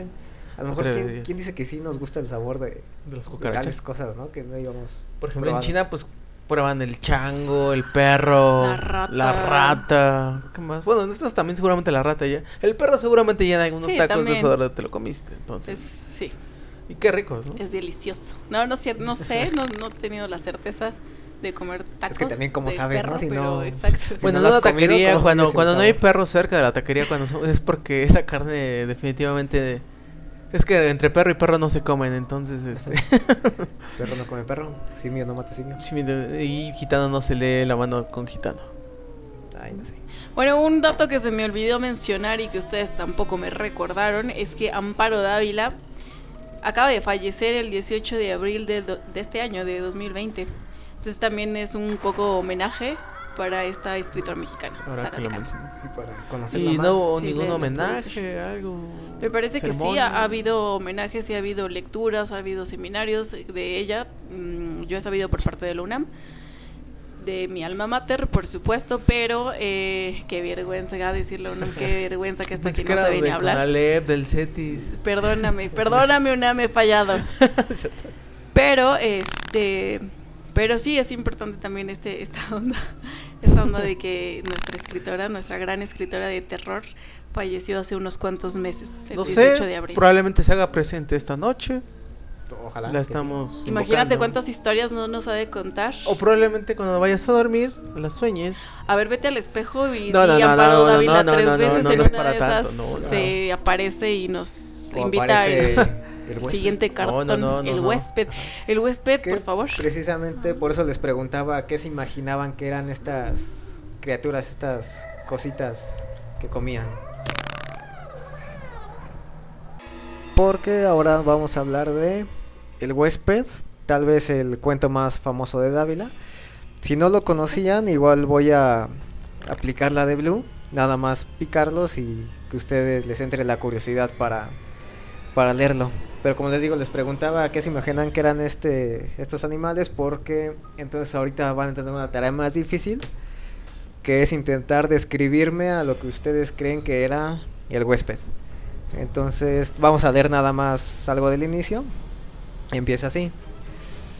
A lo mejor, ¿quién, quién dice que sí nos gusta el sabor de, De las de tales cucarachas. cosas, ¿no? Que no íbamos. Por ejemplo, en probando. China, pues prueban el chango, el perro, La rata. la rata, ¿Qué más? Bueno, nosotros también seguramente la rata ya. El perro seguramente ya en algunos Sí, tacos también. de eso te lo comiste. Entonces. Es, sí, Y qué ricos, ¿no? es delicioso. No, no, es no sé, no, no he tenido la certeza de comer tacos. que también como de sabes, ¿no? perro, Si no- exacto. Si Bueno, no en lo una has comido, taquería, ¿cómo cuando, cuando no hay perros cerca de la taquería, cuando son- es porque esa carne definitivamente... Es que entre perro y perro no se comen, entonces, este... Perro no come perro, simio no mata simio. y gitano no se lee la mano con gitano. Ay, no sé. Bueno, un dato que se me olvidó mencionar y que ustedes tampoco me recordaron es que Amparo Dávila acaba de fallecer el 18 de abril de, de este año, de 2020. Entonces también es un poco homenaje para esta escritora mexicana. Ahora que lo mencionas. Sí, para conocerlo Y más. no Sí, ningún homenaje, algo... Me parece que sí, ha, ha habido homenajes y ha habido lecturas, ha habido seminarios de ella. Mm, yo he sabido por parte de la UNAM, de mi alma mater, por supuesto, pero eh, qué vergüenza decirlo, UNAM, qué vergüenza que hasta aquí no se viene a hablar. Conalep, del CETIS. Perdóname, perdóname, UNAM, he fallado. Pero, este, pero sí es importante también este, esta onda, onda de que nuestra escritora, nuestra gran escritora de terror, falleció hace unos cuantos meses, el No 18 sé, de abril. probablemente se haga presente esta noche. Ojalá. La estamos Imagínate cuántas historias no nos ha de contar. O probablemente cuando vayas a dormir, las sueñes. A ver, vete al espejo y No, no, di no, Amparo no, no, Dávila no, tres no, no, veces no, en no es una para de tanto, esas no, no. se aparece y nos sí. O invita aparece al el huésped. siguiente No, cartón, no, no, no, el no. huésped. El huésped, Que por favor. Precisamente por eso les preguntaba qué se imaginaban que eran estas criaturas, estas cositas que comían. Porque ahora vamos a hablar de El huésped, tal vez el cuento más famoso de Dávila. Si no lo conocían, igual voy a aplicar la de Blue, nada más picarlos y que ustedes les entre la curiosidad para, para leerlo. Pero como les digo, les preguntaba qué se imaginan que eran este, estos animales porque entonces ahorita van a tener una tarea más difícil que es intentar describirme a lo que ustedes creen que era el huésped. Entonces vamos a leer nada más algo del inicio. Empieza así.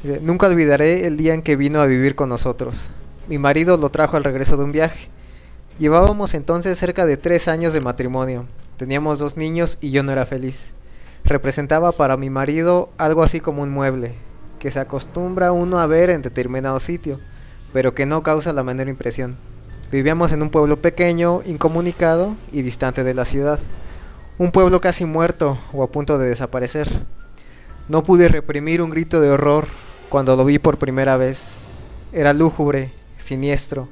Dice, Nunca olvidaré el día en que vino a vivir con nosotros. Mi marido lo trajo al regreso de un viaje. Llevábamos entonces cerca de tres años de matrimonio. Teníamos dos niños y yo no era feliz. Representaba para mi marido algo así como un mueble, que se acostumbra uno a ver en determinado sitio, pero que no causa la menor impresión. Vivíamos en un pueblo pequeño, incomunicado y distante de la ciudad. Un pueblo casi muerto o a punto de desaparecer. No pude reprimir un grito de horror cuando lo vi por primera vez. Era lúgubre, siniestro,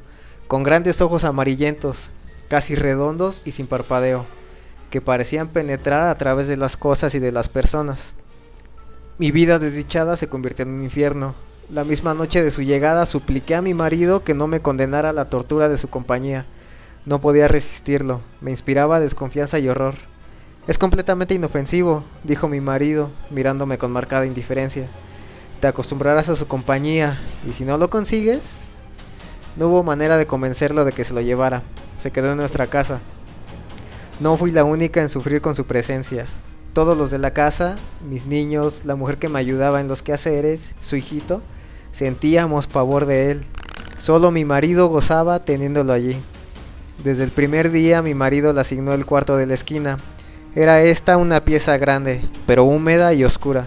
con grandes ojos amarillentos, casi redondos y sin parpadeo, que parecían penetrar a través de las cosas y de las personas. Mi vida desdichada se convirtió en un infierno. La misma noche de su llegada supliqué a mi marido que no me condenara a la tortura de su compañía. No podía resistirlo, me inspiraba desconfianza y horror. Es completamente inofensivo, dijo mi marido, mirándome con marcada indiferencia. Te acostumbrarás a su compañía, y si no lo consigues... No hubo manera de convencerlo de que se lo llevara. Se quedó en nuestra casa. No fui la única en sufrir con su presencia. Todos los de la casa, mis niños, la mujer que me ayudaba en los quehaceres, su hijito, sentíamos pavor de él. Solo mi marido gozaba teniéndolo allí. Desde el primer día mi marido le asignó el cuarto de la esquina. Era esta una pieza grande, pero húmeda y oscura.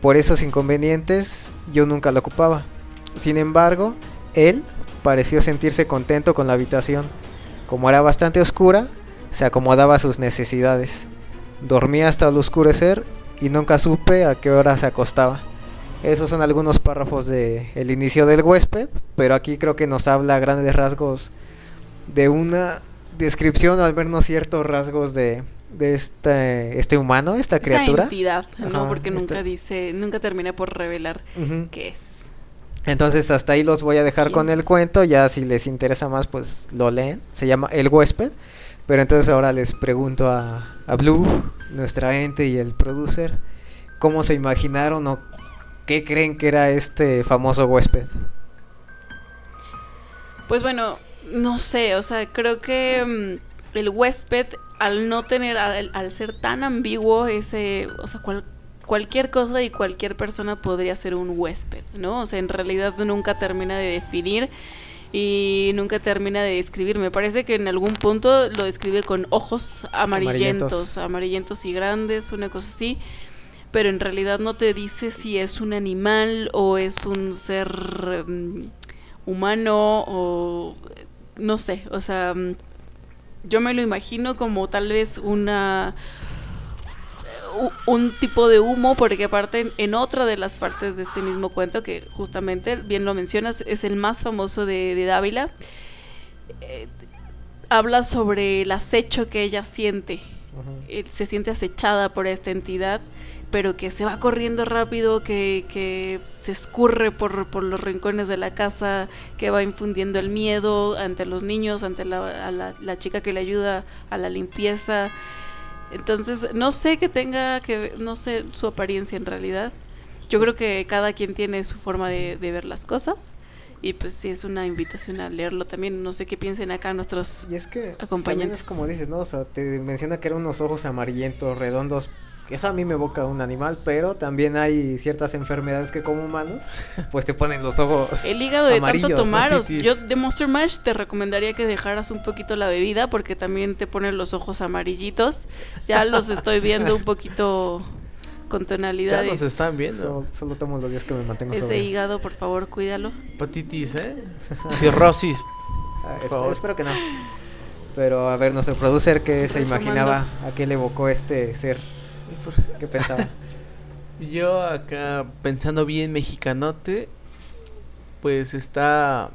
Por esos inconvenientes yo nunca la ocupaba. Sin embargo, él pareció sentirse contento con la habitación. Como era bastante oscura, se acomodaba a sus necesidades. Dormía hasta el oscurecer y nunca supe a qué hora se acostaba. Esos son algunos párrafos de el inicio del huésped, pero aquí creo que nos habla a grandes rasgos de una descripción o al menos ciertos rasgos de, de este, este humano, esta criatura. entidad, ¿no? Porque nunca esta- dice, nunca termina por revelar qué es. Entonces hasta ahí los voy a dejar con el cuento, ya si les interesa más pues lo leen, se llama El huésped, pero entonces ahora les pregunto a, a Blue, nuestra ente y el producer, ¿cómo se imaginaron o qué creen que era este famoso huésped? Pues bueno, no sé, o sea, creo que mm, el huésped, al no tener, al, al ser tan ambiguo, ese, o sea, cual- cualquier cosa y cualquier persona podría ser un huésped, ¿no? O sea, en realidad nunca termina de definir y nunca termina de describir. Me parece que en algún punto lo describe con ojos amarillentos, Amarillentos. amarillentos y grandes, una cosa así. Pero en realidad no te dice si es un animal o es un ser mm, humano o no sé, o sea, mm, yo me lo imagino como tal vez una un tipo de humo, porque aparte en, otra de las partes de este mismo cuento, que justamente, bien lo mencionas, es el más famoso de, de Dávila, eh, habla sobre el acecho que ella siente. Eh, se siente acechada por esta entidad, pero que se va corriendo rápido, que, que se escurre por, por los rincones de la casa, que va infundiendo el miedo ante los niños, ante la, a la, la chica que le ayuda a la limpieza. Entonces, no sé que tenga que ver- no sé su apariencia en realidad. Yo creo que cada quien tiene su forma de, de ver las cosas. Y pues sí, es una invitación a leerlo también. No sé qué piensen acá nuestros Y es que acompañantes. es como dices, ¿no? O sea, te menciona que eran unos ojos amarillentos, redondos. Que Eso a mí me evoca un animal, pero también hay ciertas enfermedades que como humanos, pues te ponen los ojos El hígado de amarillos, tanto ¿no? tomar, o- Titis. yo de Monster Mash te recomendaría que dejaras un poquito la bebida porque también te ponen los ojos amarillitos. Ya los estoy viendo un poquito con Ya tonalidades. nos están viendo. So- solo tomo los días que me mantengo Ese hígado, por favor, cuídalo. Hepatitis, ¿eh? Cirrosis. Ah, espero que no. Pero a ver, nuestro producer que se imaginaba a qué le evocó este ser, qué pensaba. Yo acá pensando bien mexicanote, pues está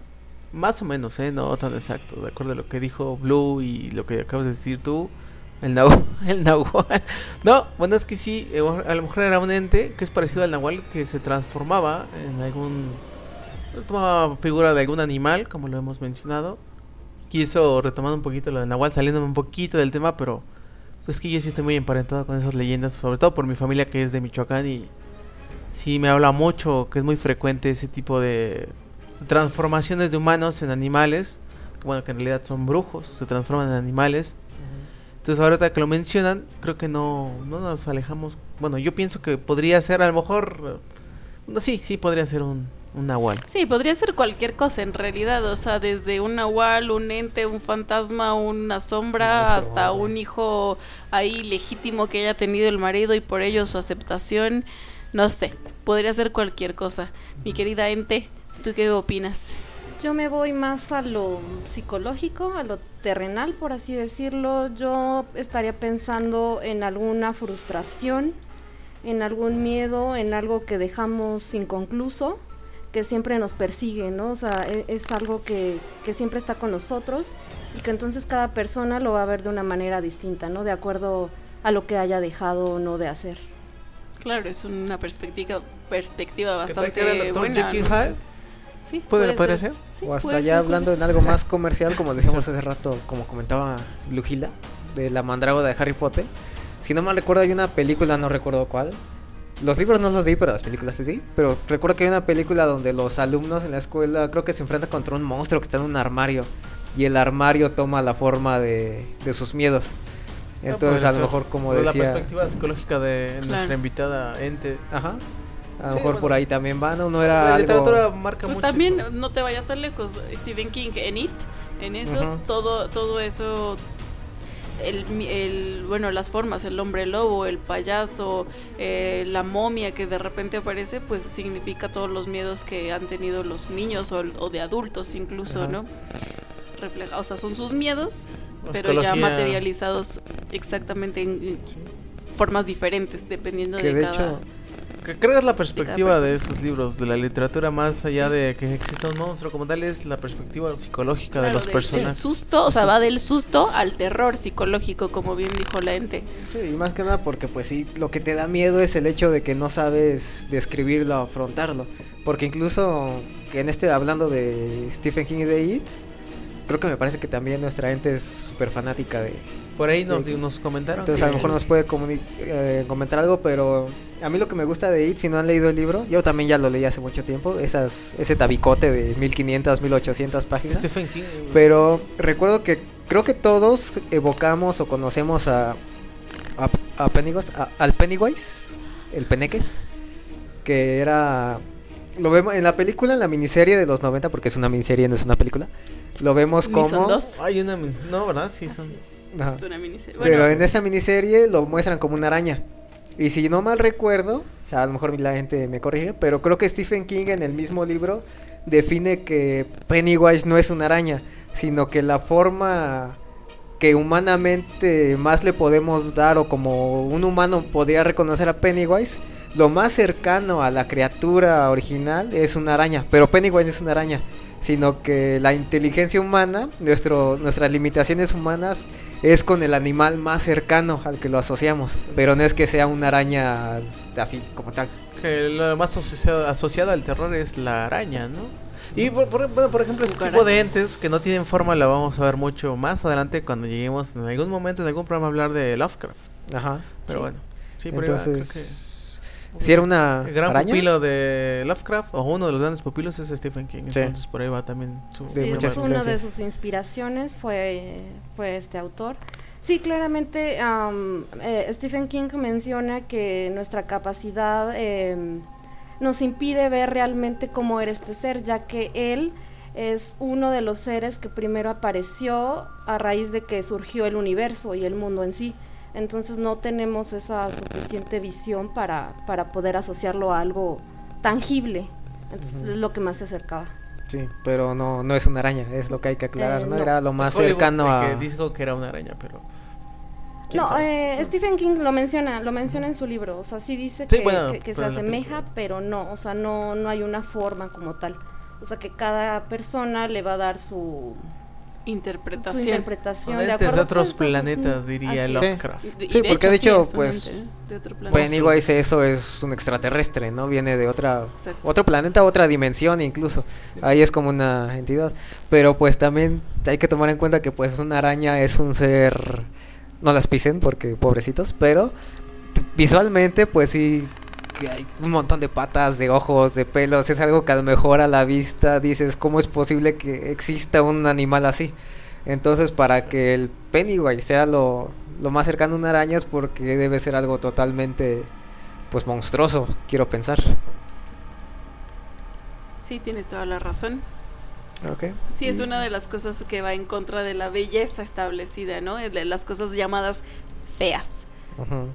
más o menos, ¿eh? No tan exacto, de acuerdo a lo que dijo Blue y lo que acabas de decir tú, el Nahual. El Nahual. No, bueno, es que sí, eh, a lo mejor era un ente que es parecido al Nahual que se transformaba en algún... tomaba figura de algún animal, como lo hemos mencionado. Quiso retomando un poquito lo del Nahual, saliéndome un poquito del tema, pero pues que yo sí estoy muy emparentado con esas leyendas, sobre todo por mi familia que es de Michoacán y sí me habla mucho que es muy frecuente ese tipo de transformaciones de humanos en animales, que bueno, que en realidad son brujos, se transforman en animales. Entonces ahorita que lo mencionan, creo que no, no nos alejamos. Bueno, yo pienso que podría ser, a lo mejor, eh, no, sí, sí podría ser un, un nahual. Sí, podría ser cualquier cosa en realidad, o sea, desde un nahual, un ente, un fantasma, una sombra, hasta un hijo ahí legítimo que haya tenido el marido y por ello su aceptación, no sé, podría ser cualquier cosa. Mi querida ente, ¿tú qué opinas? Yo me voy más a lo psicológico, a lo terrenal, por así decirlo. Yo estaría pensando en alguna frustración, en algún miedo, en algo que dejamos inconcluso, que siempre nos persigue, ¿no? O sea, e- es, algo que, que siempre está con nosotros y que entonces cada persona lo va a ver de una manera distinta, ¿no? De acuerdo a lo que haya dejado o no de hacer. Claro, es una perspectiva, perspectiva ¿Qué bastante era el doctor buena. Jekyll ¿no? Hyde? Sí, ¿Puede, podría ser? Sí, o hasta puede ya ser, hablando en algo más comercial, como decíamos hace rato, como comentaba Lujila, de la mandrágora de Harry Potter. Si no mal recuerdo, hay una película, no recuerdo cuál. Los libros no los vi, pero las películas sí vi. Pero recuerdo que hay una película donde los alumnos en la escuela creo que se enfrentan contra un monstruo que está en un armario. Y el armario toma la forma de, de sus miedos. Entonces, a lo mejor, como Desde decía. La perspectiva psicológica de Claro. nuestra invitada ente. Ajá. A lo Sí, mejor bueno, por ahí también van, ¿no? No era La algo... literatura marca Pues mucho. también eso. no te vayas tan lejos. Stephen King en It, en eso, todo, todo eso, el, mi- el, bueno, las formas, el hombre lobo, el payaso, eh, la momia que de repente aparece, pues significa todos los miedos que han tenido los niños o, o de adultos incluso, Ajá. ¿no? Refleja, o sea, son sus miedos, pero ya materializados exactamente en, formas diferentes, dependiendo Que de, de cada... hecho, Que creo que es la perspectiva de esos libros, de la literatura, más allá de que exista un monstruo como tal, es la perspectiva psicológica de los del- personajes. del susto, o El sea, va del susto al terror psicológico, como bien dijo la ente. Sí, y más que nada porque pues sí, lo que te da miedo es el hecho de que no sabes describirlo o afrontarlo. Porque incluso en este, hablando de Stephen King y de It, creo que me parece que también nuestra ente es súper fanática de... Por ahí nos, Sí. nos comentaron. Entonces a lo mejor nos puede eh, comentar algo, pero a mí lo que me gusta de It, si no han leído el libro, yo también ya lo leí hace mucho tiempo, esas, ese tabicote de 1500, 1800 es que páginas. Stephen King. es- Pero recuerdo que creo que todos evocamos o conocemos a, a, a Pennywise, a- al Pennywise, el Peneques, que era... Lo vemos en la película, en la miniserie de los 90, porque es una miniserie, no es una película. Lo vemos como... son dos. Hay una. No, ¿verdad? Sí, son. Ajá. Es una miniserie. Pero Bueno, en esa miniserie lo muestran como una araña. Y si no mal recuerdo, a lo mejor la gente me corrige, pero creo que Stephen King en el mismo libro define que Pennywise no es una araña, sino que la forma que humanamente más le podemos dar o como un humano podría reconocer a Pennywise, lo más cercano a la criatura original es una araña, pero Pennywise no es una araña, sino que la inteligencia humana, nuestro, nuestras limitaciones humanas es con el animal más cercano al que lo asociamos, pero no es que sea una araña así como tal. Que lo más asociado, asociado al terror es la araña, ¿no? Y por, por- bueno, por ejemplo, este tipo de entes que no tienen forma la vamos a ver mucho más adelante cuando lleguemos en algún momento, en algún programa, a hablar de Lovecraft. Ajá. Pero Sí. bueno, sí, por ahí va, creo Entonces, si era una el gran araña, pupilo de Lovecraft, o uno de los grandes pupilos, es Stephen King. Sí. Entonces por ahí va también su. Sí, muchas es una de sus inspiraciones fue, fue este autor. Sí, claramente am, eh, Stephen King menciona que nuestra capacidad em, nos impide ver realmente cómo era este ser, ya que él es uno de los seres que primero apareció a raíz de que surgió el universo y el mundo en sí. Entonces no tenemos esa suficiente visión para, para poder asociarlo a algo tangible. Entonces Ujú. es lo que más se acercaba. Sí, pero no, no es una araña, es lo que hay que aclarar, Eh, ¿no? no. Era lo más Hollywood cercano a... que dijo que era una araña, pero. ¿quién No, eh, Stephen King lo menciona, lo menciona en su libro, o sea, sí dice Sí, que, bueno, que- que se asemeja, pero no, o sea, no, no hay una forma como tal. O sea, que cada persona le va a dar su, su interpretación. Son de otros planetas, diría así. Lovecraft. Y Sí, porque de hecho, sí, pues. Pennywise eso es un extraterrestre, ¿no? Viene de otra Exacto. otro planeta, otra dimensión incluso. Ahí es como una entidad. Pero pues también hay que tomar en cuenta que pues una araña es un ser... No las pisen porque pobrecitos, pero visualmente pues sí que hay un montón de patas, de ojos, de pelos. Es algo que a lo mejor a la vista dices, ¿cómo es posible que exista un animal así? Entonces para que el Pennywise sea lo, lo más cercano a una araña es porque debe ser algo totalmente pues monstruoso, quiero pensar. Sí, tienes toda la razón. Ok. Sí, es una de las cosas que va en contra de la belleza establecida, ¿no? De las cosas llamadas feas. Ujú.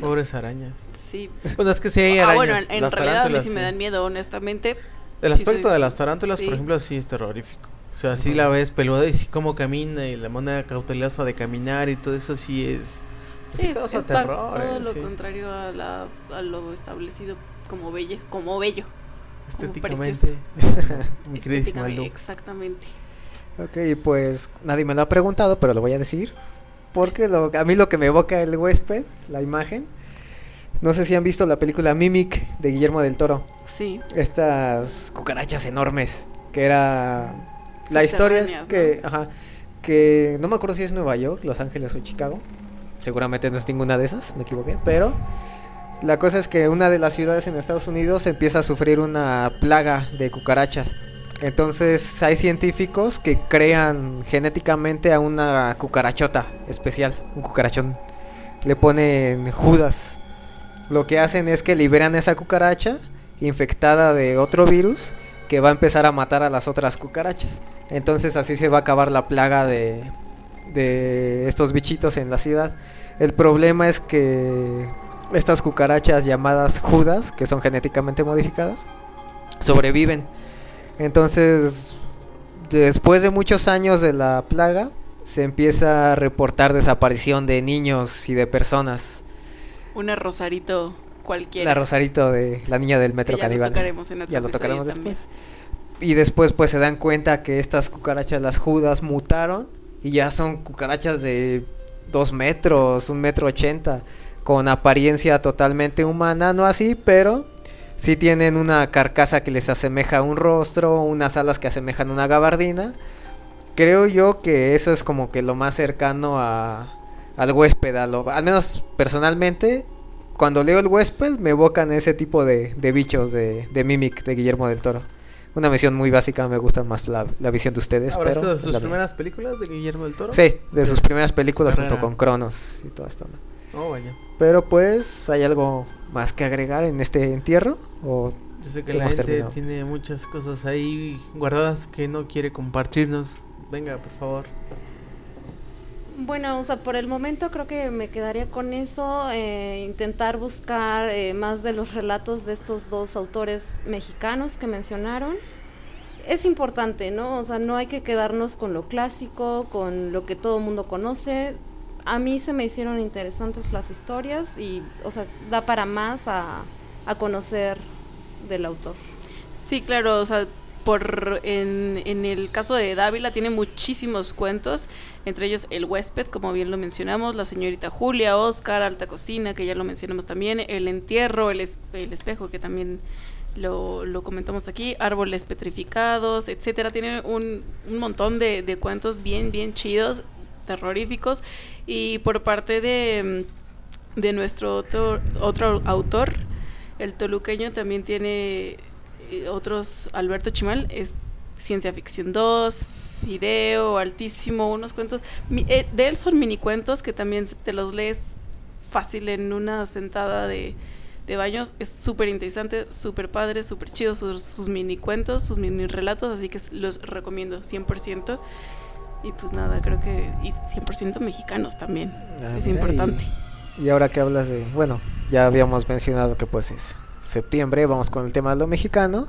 Pobres arañas. Sí. Bueno, es que sí hay Ah, arañas. bueno, en, en las realidad a mí tarántulas, sí me sí. dan miedo, honestamente. El Sí, aspecto soy- de las tarántulas, sí. por ejemplo, sí es terrorífico. O sea, sí la ves peluda y sí como camina y la manera cautelosa de caminar y todo eso sí es... Sí, Sí, es, causa es terror. todo eh, lo sí. contrario a, la, a lo establecido como bello, como bello. Estéticamente. Mi queridísima Estéticamente, Lu. Exactamente. Ok, pues nadie me lo ha preguntado, pero lo voy a decir. Porque lo, a mí lo que me evoca el huésped, la imagen. No sé si han visto la película Mimic de Guillermo del Toro. Sí. Estas cucarachas enormes. Que era. La historia es que. Ajá. Que no me acuerdo si es Nueva York, Los Ángeles o Chicago. Seguramente no es ninguna de esas, me equivoqué. Pero. La cosa es que una de las ciudades en Estados Unidos empieza a sufrir una plaga de cucarachas. Entonces hay científicos que crean genéticamente a una cucarachota especial, un cucarachón. Le ponen Judas. Lo que hacen es que liberan esa cucaracha infectada de otro virus que va a empezar a matar a las otras cucarachas. Entonces así se va a acabar la plaga de, de estos bichitos en la ciudad. El problema es que estas cucarachas llamadas Judas, que son genéticamente modificadas, sobreviven. Entonces, después de muchos años de la plaga, se empieza a reportar desaparición de niños y de personas. Una Rosarito cualquiera. La Rosarito de la niña del metro caníbal. tocaremos en otro ya lo tocaremos después. Y después pues se dan cuenta que estas cucarachas, las judas, mutaron y ya son cucarachas de dos metros, un metro ochenta, con apariencia totalmente humana, no así, pero sí tienen una carcasa que les asemeja a un rostro, unas alas que asemejan una gabardina. Creo yo que eso es como que lo más cercano a, al huésped, a lo- al menos personalmente, cuando leo el huésped me evocan ese tipo de, de bichos de, de Mimic de Guillermo del Toro. Una visión muy básica, me gusta más la, la visión de ustedes. ¿Habrá pero de sus mía. primeras películas de Guillermo del Toro? Sí, de Sí. sus primeras películas Su junto con Cronos y todo esto. ¿no? Oh, vaya. Pero pues, ¿hay algo más que agregar en este entierro? ¿O Yo sé que la gente terminado? tiene muchas cosas ahí guardadas que no quiere compartirnos. Venga, por favor. Bueno, o sea, por el momento creo que me quedaría con eso, eh, intentar buscar eh, más de los relatos de estos dos autores mexicanos que mencionaron. Es importante, ¿no? O sea, no hay que quedarnos con lo clásico, con lo que todo el mundo conoce. A mí se me hicieron interesantes las historias y, o sea, da para más a, a conocer del autor. Sí, claro, o sea, por en, en el caso de Dávila tiene muchísimos cuentos, entre ellos El huésped, como bien lo mencionamos, La señorita Julia, Oscar, Alta cocina, que ya lo mencionamos también, El entierro, El, es- el espejo, que también lo, lo comentamos aquí, Árboles petrificados, etcétera. Tiene un, un montón de, de cuentos bien, bien chidos, terroríficos, y por parte de, de nuestro otro, otro autor, el toluqueño también tiene eh, otros, Alberto Chimal, es Ciencia Ficción 2, Fideo, Altísimo, unos cuentos. eh, de él son mini cuentos que también te los lees fácil en una sentada de, de baños. Es súper interesante, súper padre, súper chido sus, sus mini cuentos, sus mini relatos, así que los recomiendo 100%. Y pues nada, creo que y 100% mexicanos también. Ah, es mira, importante. Y, y ahora que hablas de, bueno, ya habíamos mencionado que pues es septiembre, vamos con el tema de lo mexicano.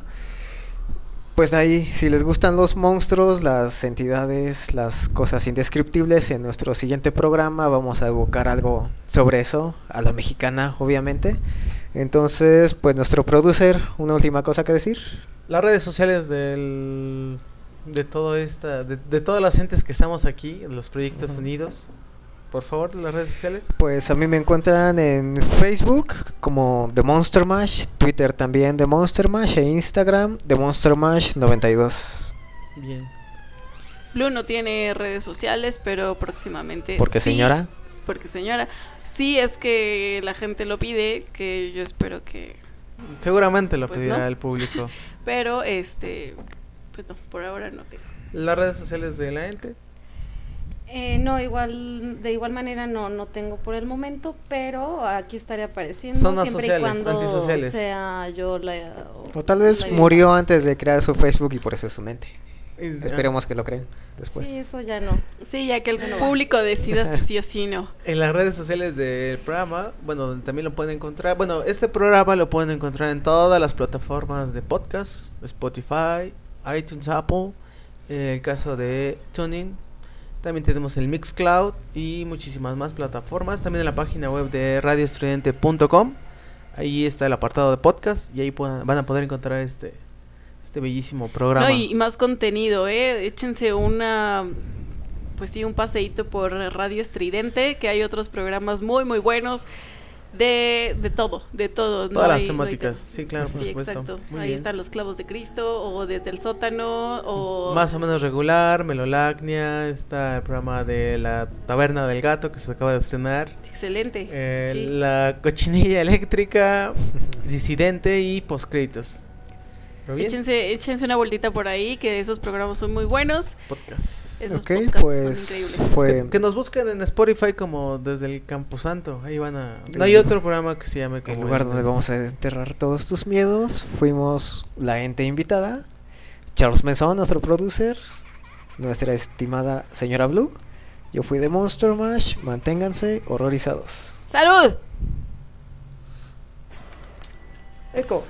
Pues ahí, si les gustan los monstruos, las entidades, las cosas indescriptibles, en nuestro siguiente programa vamos a evocar algo sobre eso, a la mexicana, obviamente. Entonces, pues nuestro producer, una última cosa que decir. Las redes sociales del de todo esta de, de todas las entes que estamos aquí en los proyectos unidos. Por favor, las redes sociales. Pues a mí me encuentran en Facebook como The Monster Mash, Twitter también The Monster Mash e Instagram The Monster Mash 92. Bien. Blue no tiene redes sociales, pero próximamente. ¿Por qué, sí, señora? Porque señora. Sí, es que la gente lo pide, que yo espero que. Seguramente lo Pues pedirá no. el público. Pero este. Pues no, por ahora no tengo. Las redes sociales de la ente. Eh, no, igual, de igual manera no, no tengo por el momento, pero aquí estaré apareciendo Son siempre asociales, y cuando antisociales. sea yo la... O tal vez la- murió antes de crear su Facebook y por eso es su mente. Esperemos que lo creen después. Sí, eso ya no. Sí, ya que el público decida si sí o sí no. En las redes sociales del programa, bueno, donde también lo pueden encontrar. Bueno, este programa lo pueden encontrar en todas las plataformas de podcast: Spotify, iTunes, Apple. En el caso de Tuning, también tenemos el Mixcloud y muchísimas más plataformas. También en la página web de radioestudiante.com. Ahí está el apartado de podcast y ahí puedan- van a poder encontrar este, este bellísimo programa. No, y, y más contenido, ¿eh? Échense una. Pues sí, un paseíto por Radio Estridente, que hay otros programas muy, muy buenos. De, de todo, de todo. no Todas las hay- no hay temáticas, sí, claro, por Sí, supuesto. exacto. Muy Ahí bien. están los clavos de Cristo, o desde el sótano, o. Más o menos regular, Melolacnia, está el programa de la Taberna del Gato que se acaba de estrenar, Excelente. eh, sí. la Cochinilla Eléctrica, Disidente y Postcréditos. Échense, échense una vueltita por ahí, que esos programas son muy buenos. Podcast. Esos Ok, podcasts pues son increíbles. fue... Que, que nos busquen en Spotify como desde el Camposanto. Ahí van a. No hay otro programa que se llame como. El lugar donde este. vamos a enterrar todos tus miedos. Fuimos la ente invitada. Charles Mesón, nuestro producer. Nuestra estimada señora Blue. Yo fui de Monster Mash. Manténganse horrorizados. ¡Salud! Eco.